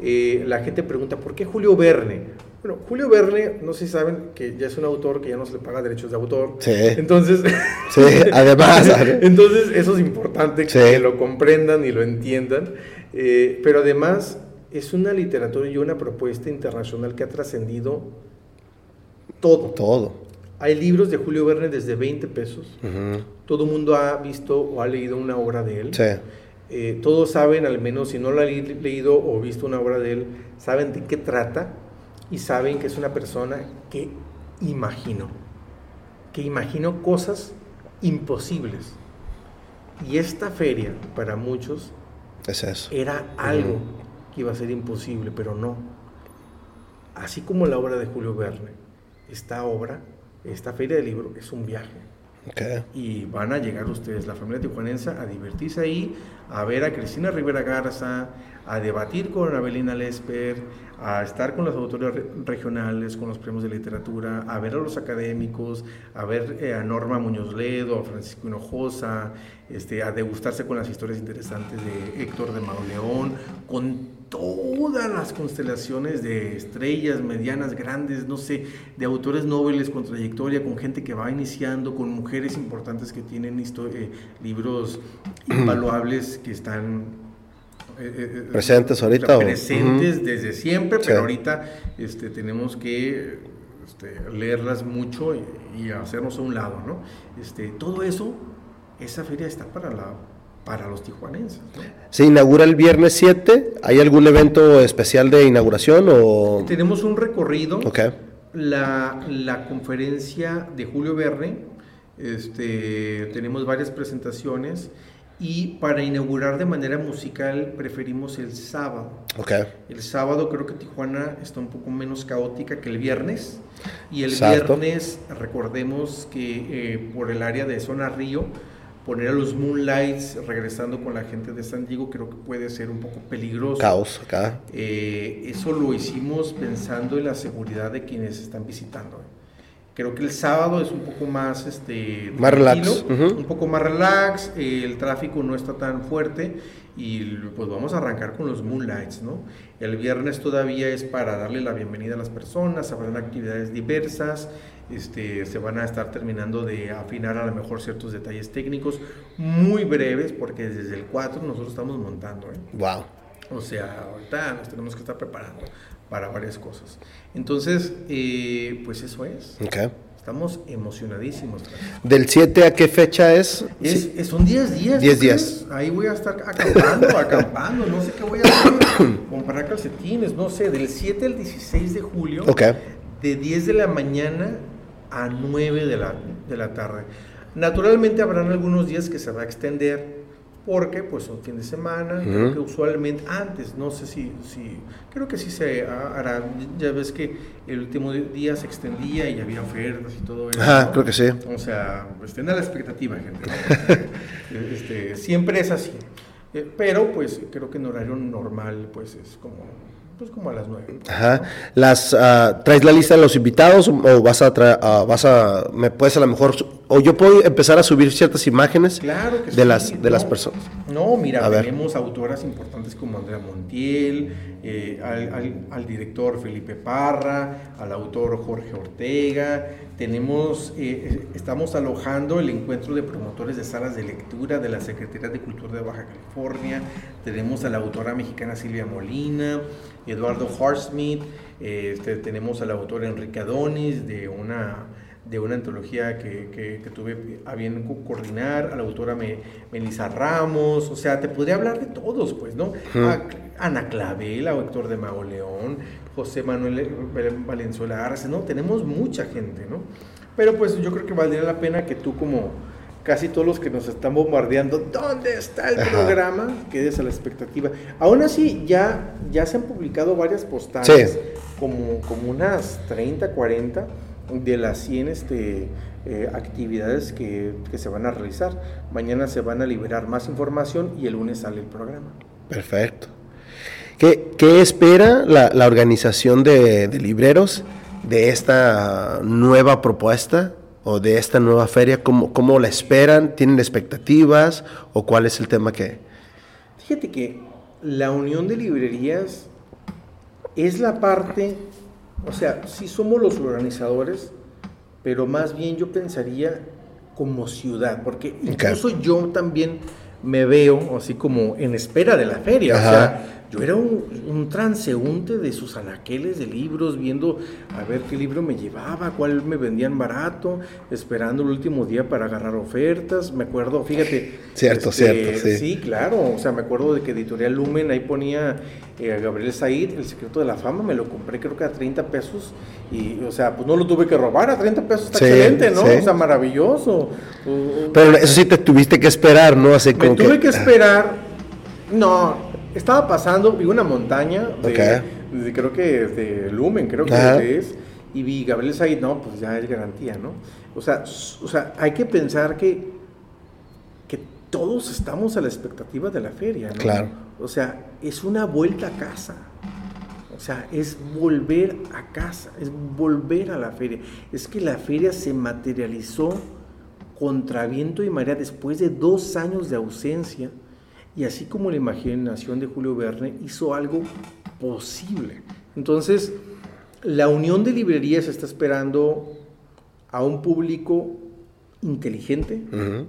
Eh, la gente pregunta, ¿por qué Julio Verne? Bueno, Julio Verne, no sé si saben que ya es un autor que ya no se le paga derechos de autor. Sí. Entonces, sí, además. entonces eso es importante sí. que lo comprendan y lo entiendan. Eh, pero además es una literatura y una propuesta internacional que ha trascendido todo. Todo. Hay libros de Julio Verne desde 20 pesos. Uh -huh. Todo el mundo ha visto o ha leído una obra de él. Sí. Eh, todos saben, al menos si no lo han leído o visto una obra de él, saben de qué trata y saben que es una persona que imaginó, que imaginó cosas imposibles. Y esta feria, para muchos, es eso. era algo que iba a ser imposible, pero no. Así como la obra de Julio Verne, esta obra, esta feria de libro, es un viaje. Okay. Y van a llegar ustedes, la familia tijuanense, a divertirse ahí, a ver a Cristina Rivera Garza, a debatir con Abelina Lesper, a estar con los autores regionales, con los premios de literatura, a ver a los académicos, a ver eh, a Norma Muñoz Ledo, a Francisco Hinojosa, este, a degustarse con las historias interesantes de Héctor de Mauleón, con todas las constelaciones de estrellas medianas, grandes, no sé, de autores nobles con trayectoria, con gente que va iniciando, con mujeres importantes que tienen eh, libros invaluables que están eh, presentes ahorita. Presentes uh -huh. desde siempre, pero ahorita este, tenemos que este, leerlas mucho y, y, hacernos a un lado, ¿no? Este, todo eso, esa feria está para la para los tijuanenses. ¿no? Se inaugura el viernes 7. ¿Hay algún evento especial de inauguración o...? Tenemos un recorrido. Okay. La, la conferencia de Julio Verne, este, tenemos varias presentaciones y para inaugurar de manera musical preferimos el sábado. Okay. El sábado creo que Tijuana está un poco menos caótica que el viernes. Y el Exacto. viernes, recordemos que eh, por el área de zona Río, poner a los Moonlights regresando con la gente de San Diego creo que puede ser un poco peligroso. Caos acá. Eh, eso lo hicimos pensando en la seguridad de quienes están visitando. Creo que el sábado es un poco más, este, más relax, uh -huh. un poco más relax, eh, el tráfico no está tan fuerte y pues vamos a arrancar con los Moonlights, ¿no? El viernes todavía es para darle la bienvenida a las personas, habrán actividades diversas, este, se van a estar terminando de afinar a lo mejor ciertos detalles técnicos muy breves porque desde el 4 nosotros estamos montando, ¿eh? Wow. O sea, ahorita nos tenemos que estar preparando para varias cosas. Entonces, eh, pues eso es. Okay. Estamos emocionadísimos. ¿Del 7 a qué fecha es? es, sí. es son 10 días. 10 días. Ahí voy a estar acampando, acampando, no sé qué voy a hacer. Comprar calcetines, no sé, del 7 al 16 de julio. Okay. De 10 de la mañana a 9 de la, de la tarde. Naturalmente habrán algunos días que se va a extender porque pues son fin de semana, uh -huh. creo que usualmente antes, no sé si, si, creo que sí se hará, ya ves que el último día se extendía y había ofertas y todo eso. Ajá, ¿no? creo que sí. O sea, pues ten la expectativa, gente. ¿no? este, siempre es así. Eh, pero pues creo que en horario normal pues es como pues como a las 9. Ajá. Las, uh, ¿Traes la lista de los invitados o vas a, uh, vas a, me puedes a lo mejor, o yo puedo empezar a subir ciertas imágenes claro que de, sí. las, de no, las personas? No, mira, a tenemos ver. autoras importantes como Andrea Montiel, eh, al, al, al, director Felipe Parra, al autor Jorge Ortega, tenemos, eh, estamos alojando el encuentro de promotores de salas de lectura de la Secretaría de Cultura de Baja California, tenemos a la autora mexicana Silvia Molina, Eduardo Harsmith, eh, este, tenemos al autor Enrique Adonis de una, de una antología que, que, que, tuve a bien coordinar, a la autora Me, Melissa Ramos, o sea, te podría hablar de todos, pues, ¿no? -huh. a, Ana Clavel, a Héctor de Mago León, José Manuel Valenzuela Arce, ¿no? Tenemos mucha gente, ¿no? Pero pues yo creo que valdría la pena que tú como casi todos los que nos están bombardeando, ¿dónde está el Ajá. programa? Quedes a la expectativa. Aún así, ya, ya se han publicado varias postales sí. como, como unas 30, 40 de las 100 este, eh, actividades que, que, se van a realizar. Mañana se van a liberar más información y el lunes sale el programa. Perfecto. ¿Qué, qué espera la, la organización de, de, libreros de esta nueva propuesta o de esta nueva feria? ¿Cómo, ¿Cómo la esperan? ¿Tienen expectativas? ¿O cuál es el tema que...? Fíjate que la unión de librerías es la parte, o sea, sí somos los organizadores, pero más bien yo pensaría como ciudad, porque incluso okay. yo también me veo así como en espera de la feria, Ajá. o sea, yo era un, un, transeúnte de sus anaqueles de libros, viendo a ver qué libro me llevaba, cuál me vendían barato, esperando el último día para agarrar ofertas. Me acuerdo, fíjate. Cierto, este, cierto. Sí. sí. claro. O sea, me acuerdo de que Editorial Lumen ahí ponía eh, a Gabriel Said, El secreto de la fama. Me lo compré, creo que a 30 pesos. Y, o sea, pues no lo tuve que robar a 30 pesos. Está sí, excelente, ¿no? Sí. O sea, maravilloso. Pero eso sí te tuviste que esperar, ¿no? Así me tuve que... que esperar. No, estaba pasando, vi una montaña, de, okay. de, creo que de Lumen, creo que Ajá. es, y vi Gabriel Said, no, pues ya es garantía, ¿no? O sea, o sea hay que pensar que, que todos estamos a la expectativa de la feria, ¿no? Claro. O sea, es una vuelta a casa. O sea, es volver a casa, es volver a la feria. Es que la feria se materializó contra viento y marea después de dos años de ausencia y así como la imaginación de Julio Verne hizo algo posible. Entonces, la unión de librerías está esperando a un público inteligente, uh -huh.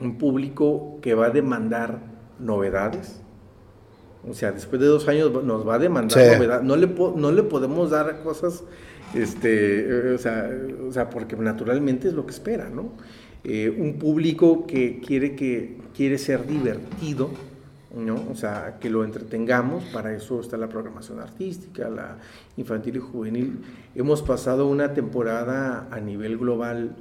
un público que va a demandar novedades. O sea, después de dos años nos va a demandar sí. novedades. No le, no le podemos dar cosas, este, o, sea, o sea, porque naturalmente es lo que espera, ¿no? Eh, un público que quiere, que quiere ser divertido, ¿no? o sea, que lo entretengamos, para eso está la programación artística, la infantil y juvenil. Hemos pasado una temporada a nivel global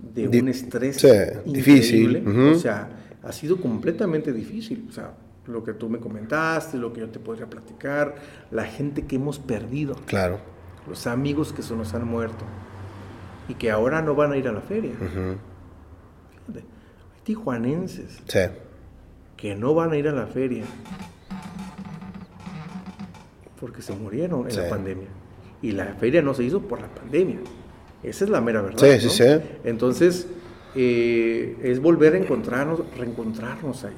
de un estrés sí, difícil, uh -huh. o sea, ha sido completamente difícil, o sea, lo que tú me comentaste, lo que yo te podría platicar, la gente que hemos perdido, claro. los amigos que se nos han muerto y que ahora no van a ir a la feria. Uh -huh hay tijuanenses sí. que no van a ir a la feria porque se murieron en sí. la pandemia. Y la feria no se hizo por la pandemia. Esa es la mera verdad. Sí, ¿no? sí, sí. Entonces, eh, es volver a encontrarnos, reencontrarnos ahí.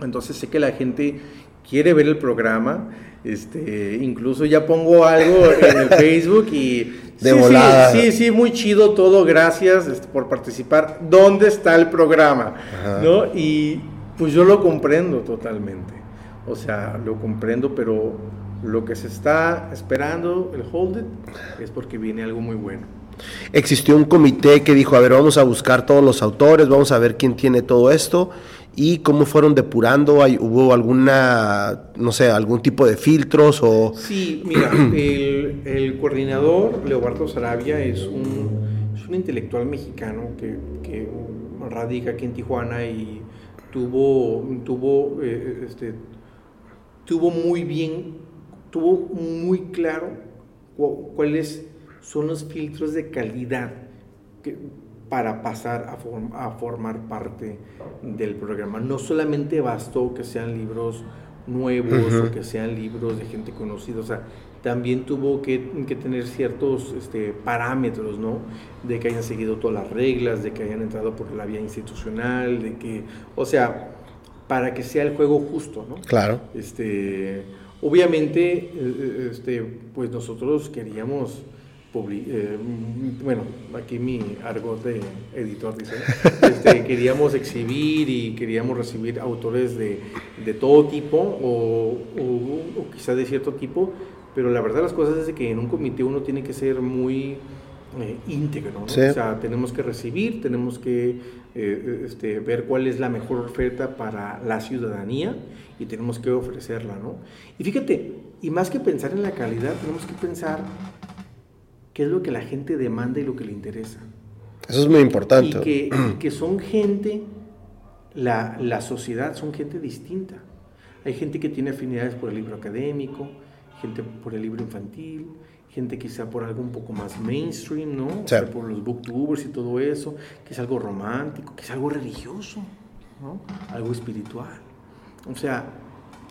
Entonces, sé que la gente quiere ver el programa. Este, incluso ya pongo algo en el Facebook y de sí, volada. Sí, sí, sí, muy chido todo, gracias este, por participar. ¿Dónde está el programa? Ajá. ¿No? Y pues yo lo comprendo totalmente. O sea, lo comprendo, pero lo que se está esperando, el hold it, es porque viene algo muy bueno. Existió un comité que dijo, a ver, vamos a buscar todos los autores, vamos a ver quién tiene todo esto y cómo fueron depurando, ¿hubo alguna, no sé, algún tipo de filtros o...? Sí, mira, el, el coordinador, Leobardo Sarabia, es un, es un intelectual mexicano que, que, radica aquí en Tijuana y tuvo, tuvo, eh, este, tuvo muy bien, tuvo muy claro cuáles son los filtros de calidad que, para pasar a, form a, formar parte del programa. No solamente bastó que sean libros nuevos uh -huh. o que sean libros de gente conocida, o sea, también tuvo que, que, tener ciertos este, parámetros, ¿no? De que hayan seguido todas las reglas, de que hayan entrado por la vía institucional, de que, o sea, para que sea el juego justo, ¿no? Claro. Este, obviamente, este, pues nosotros queríamos eh, bueno, aquí mi argot de editor dice, este, queríamos exhibir y queríamos recibir autores de, de todo tipo o, o, o, quizá de cierto tipo, pero la verdad las cosas es que en un comité uno tiene que ser muy eh, íntegro, ¿no? sí. o sea, tenemos que recibir, tenemos que eh, este, ver cuál es la mejor oferta para la ciudadanía y tenemos que ofrecerla, ¿no? Y fíjate, y más que pensar en la calidad, tenemos que pensar qué es lo que la gente demanda y lo que le interesa. Eso es muy importante. Y que, y que son gente, la, la, sociedad son gente distinta. Hay gente que tiene afinidades por el libro académico, gente por el libro infantil, gente quizá por algo un poco más mainstream, ¿no? O sea, por los booktubers y todo eso, que es algo romántico, que es algo religioso, ¿no? Algo espiritual. O sea,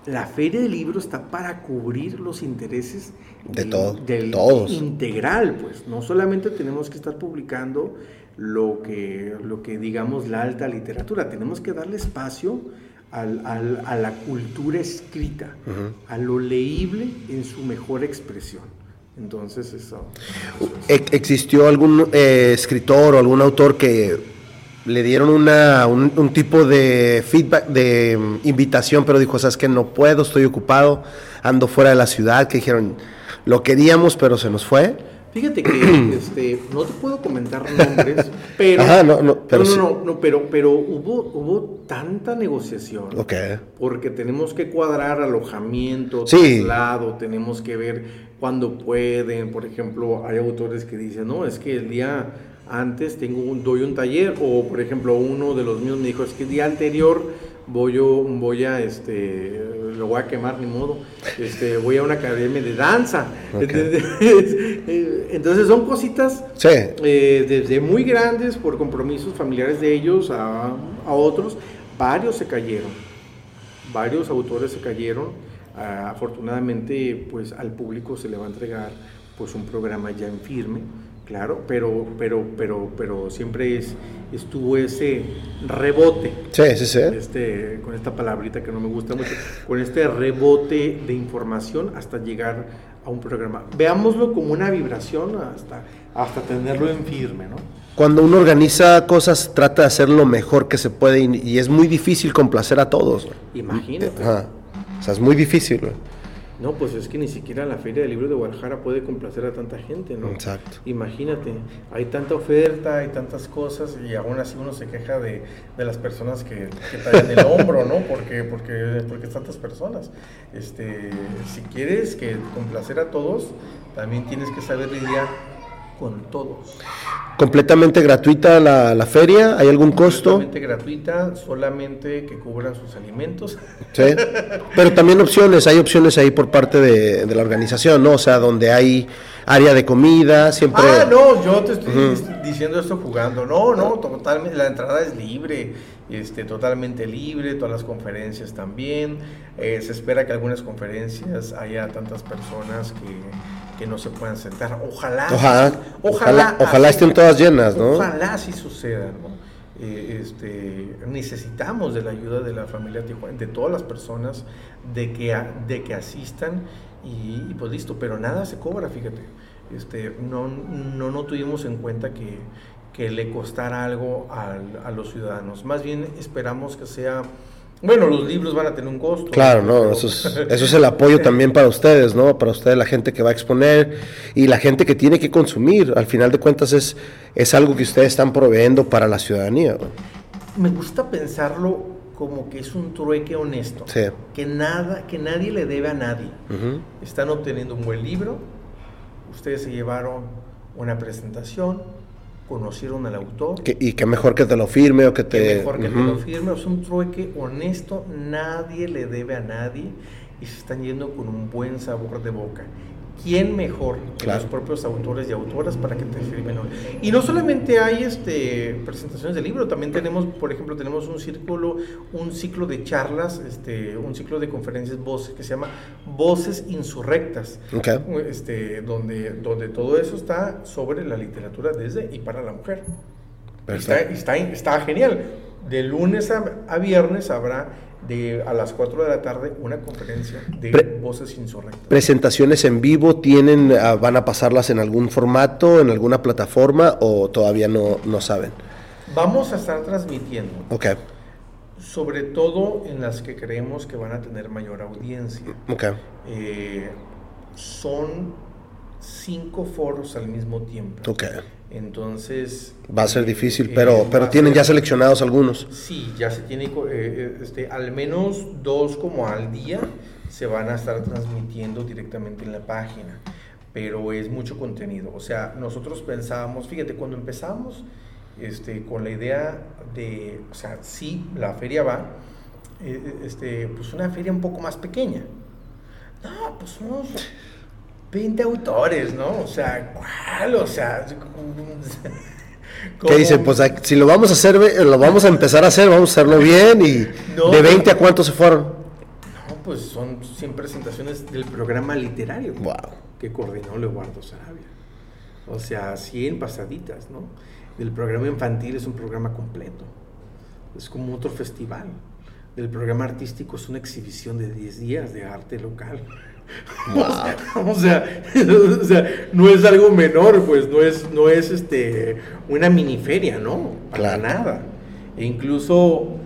la feria del libro está para cubrir los intereses de todo, del todos. integral, pues no solamente tenemos que estar publicando lo que, lo que digamos la alta literatura, tenemos que darle espacio al, al, a la cultura escrita, a lo leíble en su mejor expresión. Entonces eso... ¿Existió algún eh, escritor o algún autor que le dieron una, un, tipo de feedback, de mm, invitación, pero dijo, sabes que no puedo, estoy ocupado, ando fuera de la ciudad, que dijeron, lo queríamos, pero se nos fue. Fíjate que este, no te puedo comentar nombres, pero, no, pero, no, pero, pero hubo, hubo tanta negociación. Porque tenemos que cuadrar alojamiento, traslado, tenemos que ver cuándo pueden. Por ejemplo, hay autores que dicen, no, es que el día antes tengo un, doy un taller o por ejemplo uno de los míos me dijo es que el día anterior voy yo voy a este lo voy a quemar ni modo este voy a una academia de danza entonces son cositas eh, desde muy grandes por compromisos familiares de ellos a, a, otros varios se cayeron varios autores se cayeron. Ah, afortunadamente pues al público se le va a entregar pues un programa ya en firme Claro, pero, pero, pero, pero siempre es, estuvo ese rebote. Sí, sí, sí. Este, con esta palabrita que no me gusta mucho, con este rebote de información hasta llegar a un programa. Veámoslo como una vibración hasta, hasta tenerlo en firme, ¿no? Cuando uno organiza cosas, trata de hacer lo mejor que se puede y, es muy difícil complacer a todos. Imagínate. O sea, es muy difícil. No, pues es que ni siquiera la Feria del Libro de Guadalajara puede complacer a tanta gente, ¿no? Exacto. Imagínate, hay tanta oferta, hay tantas cosas y aún así uno se queja de, las personas que, que traen el hombro, ¿no? Porque, porque, porque tantas personas. Este, si quieres que complacer a todos, también tienes que saber lidiar con todos. ¿Completamente gratuita la, la feria? ¿Hay algún costo? Completamente gratuita, solamente que cubran sus alimentos. Sí, pero también opciones, hay opciones ahí por parte de, de la organización, ¿no? O sea, donde hay área de comida, siempre... Ah, no, yo te estoy diciendo esto jugando. No, no, totalmente, la entrada es libre, este, totalmente libre, todas las conferencias también. Eh, se espera que algunas conferencias haya tantas personas que que no se puedan sentar. Ojalá. Ojalá, ojalá, estén todas llenas, ¿no? Ojalá sí suceda, ¿no? Eh, este, necesitamos de la ayuda de la familia Tijuana, de todas las personas, de que, de que asistan y, pues listo, pero nada se cobra, fíjate. Este, no, no, no tuvimos en cuenta que, que le costara algo a los ciudadanos. Más bien esperamos que sea bueno, los libros van a tener un costo. Claro, no, eso es, eso es el apoyo también para ustedes, ¿no? Para ustedes, la gente que va a exponer y la gente que tiene que consumir. Al final de cuentas es, es algo que ustedes están proveyendo para la ciudadanía. Me gusta pensarlo como que es un trueque honesto. Sí. Que, nada, que nadie le debe a nadie. Están obteniendo un buen libro, ustedes se llevaron una presentación, conocieron al autor. y que mejor que te lo firme o que te... mejor que te lo firme, es un trueque honesto, nadie le debe a nadie y se están yendo con un buen sabor de boca. ¿Quién mejor que los propios autores y autoras para que te firmen Y no solamente hay este, presentaciones de libro, también tenemos, por ejemplo, tenemos un círculo, un ciclo de charlas, este, un ciclo de conferencias voces que se llama Voces Insurrectas, este, donde, donde todo eso está sobre la literatura desde y para la mujer. Está, está, está, genial. De lunes a, a viernes habrá de a las 4 de la tarde una conferencia de voces insurrectas. ¿Presentaciones en vivo tienen, ah, van a pasarlas en algún formato, en alguna plataforma o todavía no, no saben? Vamos a estar transmitiendo. Ok. Sobre todo en las que creemos que van a tener mayor audiencia. Ok. Eh, son cinco foros al mismo tiempo. Ok. Entonces... Va a ser difícil, eh, pero, pero tienen ya seleccionados algunos. Sí, ya se tiene, eh, este, al menos dos como al día se van a estar transmitiendo directamente en la página, pero es mucho contenido. O sea, nosotros pensábamos, fíjate, cuando empezamos este, con la idea de, o sea, sí, la feria va, este, pues una feria un poco más pequeña No, pues somos 20 autores, ¿no? O sea, ¿cuál? O sea, ¿Qué dice? Pues si lo vamos a hacer, lo vamos a empezar a hacer, vamos a hacerlo bien y de 20 a cuántos se fueron. No, pues son 100 presentaciones del programa literario wow. que coordinó Leobardo Sarabia. O sea, 100 pasaditas, ¿no? Del programa infantil es un programa completo. Es como otro festival. Del programa artístico es una exhibición de 10 días de arte local. o, sea, o, sea, no es algo menor, pues no es, no es este, una miniferia, ¿no? Para nada. E incluso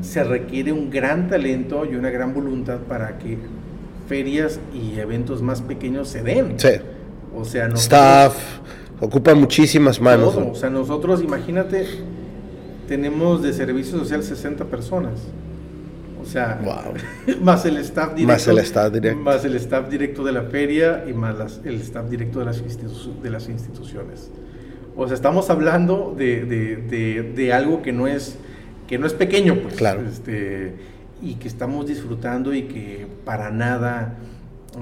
se requiere un gran talento y una gran voluntad para que ferias y eventos más pequeños se den. Sí. O sea, Staff, ocupa muchísimas manos. O sea, nosotros, imagínate, tenemos de servicio social 60 personas. O sea, más el staff directo. Más el staff directo. Más el staff directo de la feria y más el staff directo de las, de las instituciones. O sea, estamos hablando de, de, de, algo que no es, que no es pequeño, pues. Claro. Este, y que estamos disfrutando y que para nada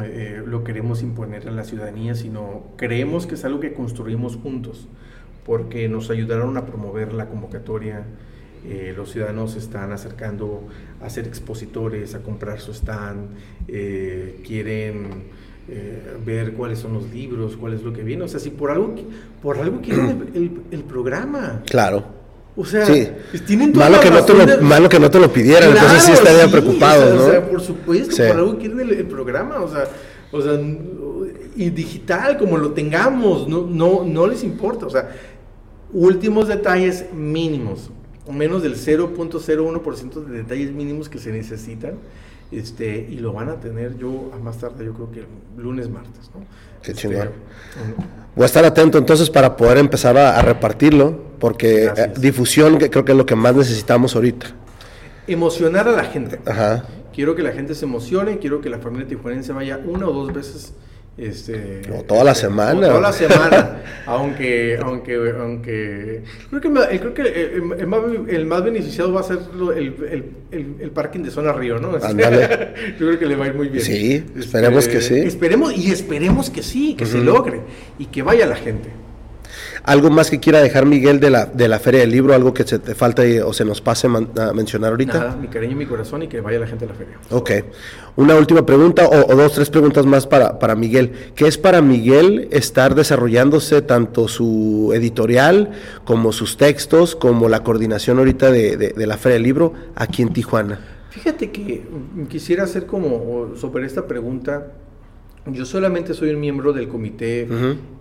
eh, lo queremos imponer a la ciudadanía, sino creemos que es algo que construimos juntos, porque nos ayudaron a promover la convocatoria eh, los ciudadanos se están acercando a ser expositores, a comprar su stand, eh, quieren eh, ver cuáles son los libros, cuál es lo que viene. O sea, si por algo, por algo quieren el, programa. Claro. O sea, pues tienen malo, que no te lo, malo que no te lo pidieran, entonces sí estarían preocupados, ¿no? O sea, por supuesto, por algo quieren el, programa, o sea, o sea, y digital, como lo tengamos, no, no, no les importa, o sea, últimos detalles mínimos menos del 0.01% de detalles mínimos que se necesitan. Este, y lo van a tener yo a más tarde, yo creo que lunes, martes. ¿no? Qué este, chingón. Voy a estar atento entonces para poder empezar a, repartirlo, porque eh, difusión que creo que es lo que más necesitamos ahorita. Emocionar a la gente. Ajá. Quiero que la gente se emocione, quiero que la familia tijuanense vaya una o dos veces este, toda la semana. Toda la semana. aunque, aunque, aunque. Creo que, eh, creo que el, más, el, más, beneficiado va a ser el, el, parking de zona Río, ¿no? Yo creo que le va a ir muy bien. Sí, esperemos que sí. Esperemos, y esperemos que sí, que se logre y que vaya la gente. ¿Algo más que quiera dejar Miguel de la, de la Feria del Libro? ¿Algo que se te falte o se nos pase a mencionar ahorita? Nada, mi cariño y mi corazón y que vaya la gente a la feria. Ok. Una última pregunta o, dos, tres preguntas más para, para Miguel. ¿Qué es para Miguel estar desarrollándose tanto su editorial como sus textos, como la coordinación ahorita de, de la Feria del Libro aquí en Tijuana? Fíjate que quisiera hacer como sobre esta pregunta yo solamente soy un miembro del comité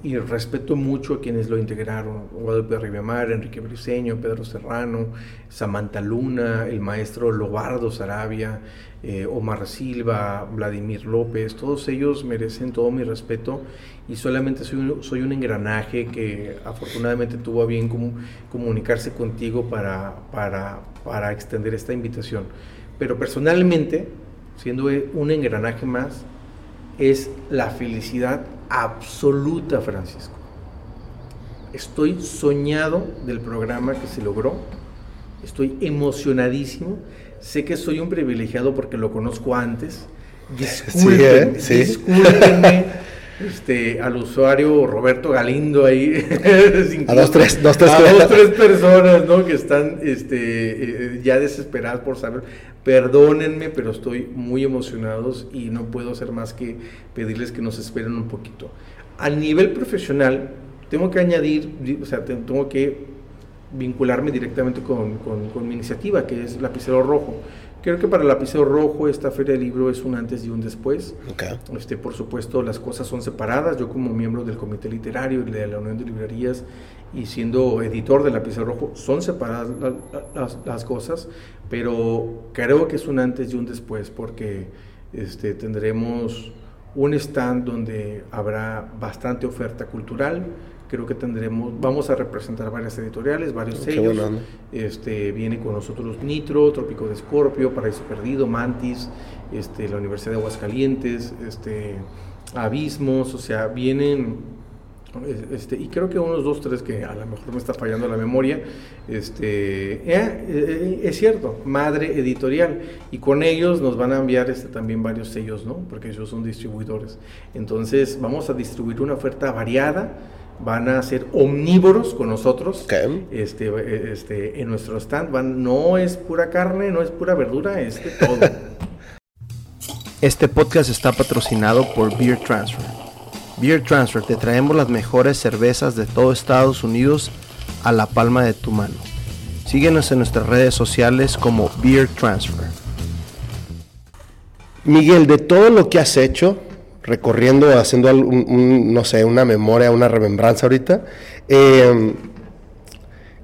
y respeto mucho a quienes lo integraron. Guadalupe Ribemar, Enrique Briceño, Pedro Serrano, Samantha Luna, el maestro Lobardo Sarabia, eh, Omar Silva, Vladimir López, todos ellos merecen todo mi respeto y solamente soy un, soy un engranaje que afortunadamente tuvo a bien comunicarse contigo para, para, para extender esta invitación. Pero personalmente, siendo un engranaje más, es la felicidad absoluta, Francisco. Estoy soñado del programa que se logró. Estoy emocionadísimo. Sé que soy un privilegiado porque lo conozco antes. Sí, ¿eh? discúlpenme este, al usuario Roberto Galindo ahí. a dos, tres, dos, tres, a dos, tres personas ¿no? que están este, eh, ya desesperadas por saber. Perdónenme, pero estoy muy emocionados y no puedo hacer más que pedirles que nos esperen un poquito. A nivel profesional, tengo que añadir, o sea, tengo que vincularme directamente con, con, con mi iniciativa, que es Lapicero Rojo. Creo que para lapicero rojo esta feria de libro es un antes y un después. Este, por supuesto, las cosas son separadas. Yo como miembro del comité literario y de la Unión de Librerías y siendo editor del lapicero rojo, son separadas las, las, cosas, pero creo que es un antes y un después porque este, tendremos un stand donde habrá bastante oferta cultural, creo que tendremos, vamos a representar varias editoriales, varios sellos. este, viene con nosotros Nitro, Trópico de Escorpio, Paraíso Perdido, Mantis, este, la Universidad de Aguascalientes, este, Abismos, o sea, vienen Este, y creo que unos dos, tres que a lo mejor me está fallando la memoria, este, eh, eh, es cierto, Madre Editorial, y con ellos nos van a enviar este, también varios sellos, ¿no? Porque ellos son distribuidores. Entonces vamos a distribuir una oferta variada, van a ser omnívoros con nosotros, este, este, en nuestro stand, van, no es pura carne, no es pura verdura, es de todo. Este podcast está patrocinado por Beer Transfer. Beer Transfer, te traemos las mejores cervezas de todo Estados Unidos a la palma de tu mano. Síguenos en nuestras redes sociales como Beer Transfer. Miguel, de todo lo que has hecho, recorriendo, haciendo no sé, una memoria, una remembranza ahorita, em,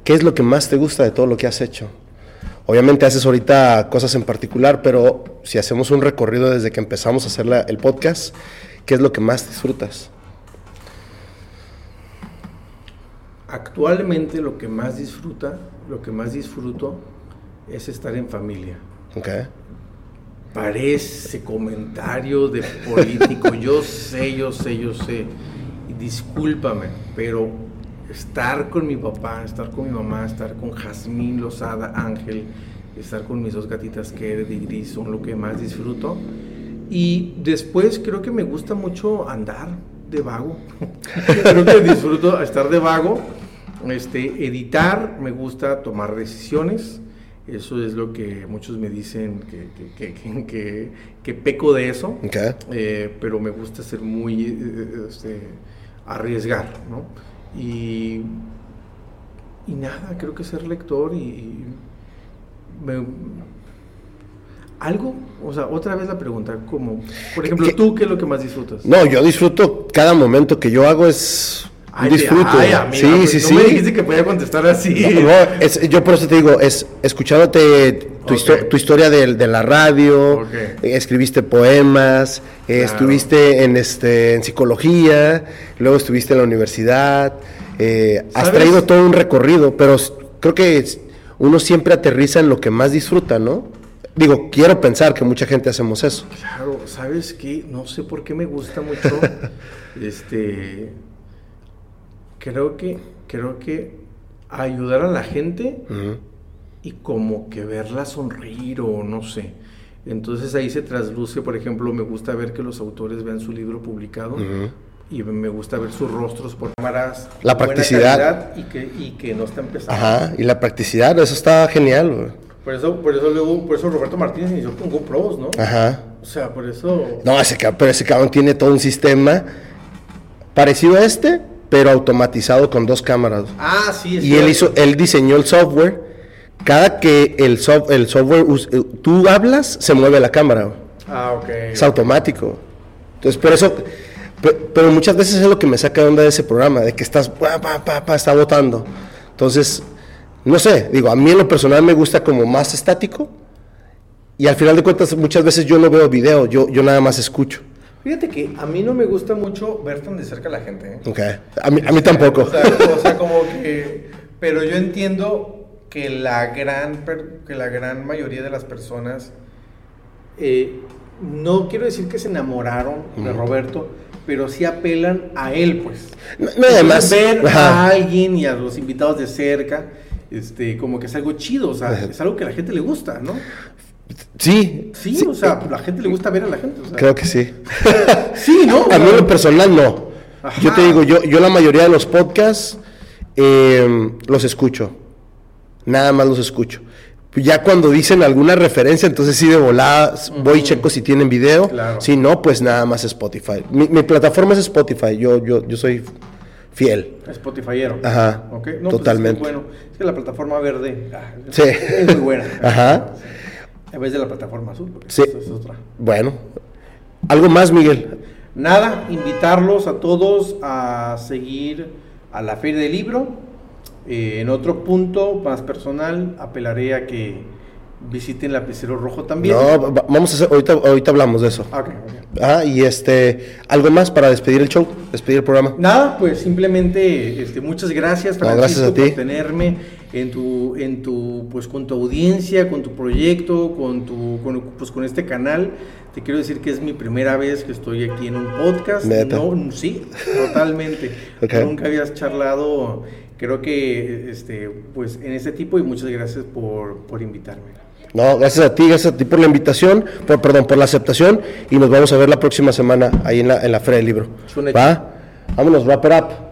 ¿qué es lo que más te gusta de todo lo que has hecho? Obviamente haces ahorita cosas en particular, pero si hacemos un recorrido desde que empezamos a hacer el podcast, ¿Qué es lo que más disfrutas? Actualmente lo que más disfruta, lo que más disfruto es estar en familia. Okay. Parece comentario de político, yo sé, yo sé, yo sé. Discúlpame, pero estar con mi papá, estar con mi mamá, estar con Jazmín Lozada Ángel, estar con mis dos gatitas que y Gris son lo que más disfruto. Y después creo que me gusta mucho andar de vago. creo que disfruto estar de vago. Este, editar, me gusta tomar decisiones. Eso es lo que muchos me dicen que, que, que, peco de eso. Eh, pero me gusta ser muy. Eh, este, arriesgar, ¿no? Y, y nada, creo que ser lector y, me, algo, o sea, otra vez la pregunta, como, por ejemplo, ¿tú qué es lo que más disfrutas? No, yo disfruto cada momento que yo hago es disfruto. sí, pues, sí, sí. No me dijiste que podía contestar así. yo por eso te digo, es escuchándote tu, tu historia de, de, la radio, escribiste poemas, estuviste en este en psicología, luego estuviste en la universidad, eh, has traído todo un recorrido, pero creo que uno siempre aterriza en lo que más disfruta, ¿no? Digo, quiero pensar que mucha gente hacemos eso. Claro, ¿sabes qué? No sé por qué me gusta mucho. este. Creo que. Creo que ayudar a la gente y como que verla sonreír o no sé. Entonces ahí se trasluce, por ejemplo, me gusta ver que los autores vean su libro publicado y me gusta ver sus rostros por cámaras. La practicidad. Y que, y que no están empezando. Ajá, y la practicidad, eso está genial. Por eso, por eso luego, por eso Roberto Martínez inició con GoPros, ¿no? Ajá. O sea, por eso. No, ese pero ese cabrón tiene todo un sistema parecido a este, pero automatizado con dos cámaras. Ah, sí, es Y él hizo, él diseñó el software. Cada que el, el software eh, tú hablas, se mueve la cámara. Ah, ok. Es automático. Entonces, por eso, pero, muchas veces es lo que me saca de onda de ese programa, de que estás, pa, pa, pa, está votando. Entonces, no sé, digo, a mí en lo personal me gusta como más estático y al final de cuentas muchas veces yo no veo video, yo, yo nada más escucho. Fíjate que a mí no me gusta mucho ver tan de cerca a la gente. ¿eh? Ok, a mí, a mí tampoco. O sea, como que, pero yo entiendo que la gran, que la gran mayoría de las personas, eh, no quiero decir que se enamoraron de Roberto, pero sí apelan a él, pues. No, además, ver a alguien y a los invitados de cerca este, como que es algo chido, o sea, es algo que a la gente le gusta, ¿no? Sí. Sí, o sea, la gente le gusta ver a la gente. Creo que sí. sí, ¿no? A mí en lo personal no. Yo te digo, yo, yo la mayoría de los podcasts em, los escucho. Nada más los escucho. Ya cuando dicen alguna referencia, entonces sí de volada voy y checo si tienen video. Si no, pues nada más Spotify. Mi, mi plataforma es Spotify. Yo, yo, yo soy fiel. Spotifyero. Ajá. No, totalmente. Pues es bueno. Es que la plataforma verde ah, sí. es muy buena. Ajá. En vez de la plataforma azul. Sí. Es otra. Bueno. ¿Algo más, Miguel? Nada, invitarlos a todos a seguir a la Feria del Libro. Eh, en otro punto más personal, apelaré a que visiten Lapicero Rojo también. No, vamos a hacer, ahorita, ahorita hablamos de eso. Okay, Ah, y este, ¿algo más para despedir el show, despedir el programa? Nada, pues simplemente este, muchas gracias, Francisco, gracias a ti. por tenerme en tu, en tu, pues con tu audiencia, con tu proyecto, con tu, con, pues con este canal. Te quiero decir que es mi primera vez que estoy aquí en un podcast. No, sí, totalmente. Nunca habías charlado, creo que, este, pues en este tipo y muchas gracias por, por invitarme. No, gracias a ti, gracias a ti por la invitación, por, perdón, por la aceptación y nos vamos a ver la próxima semana ahí en la, en la Feria del Libro. ¿Va? Vámonos, wrap it up.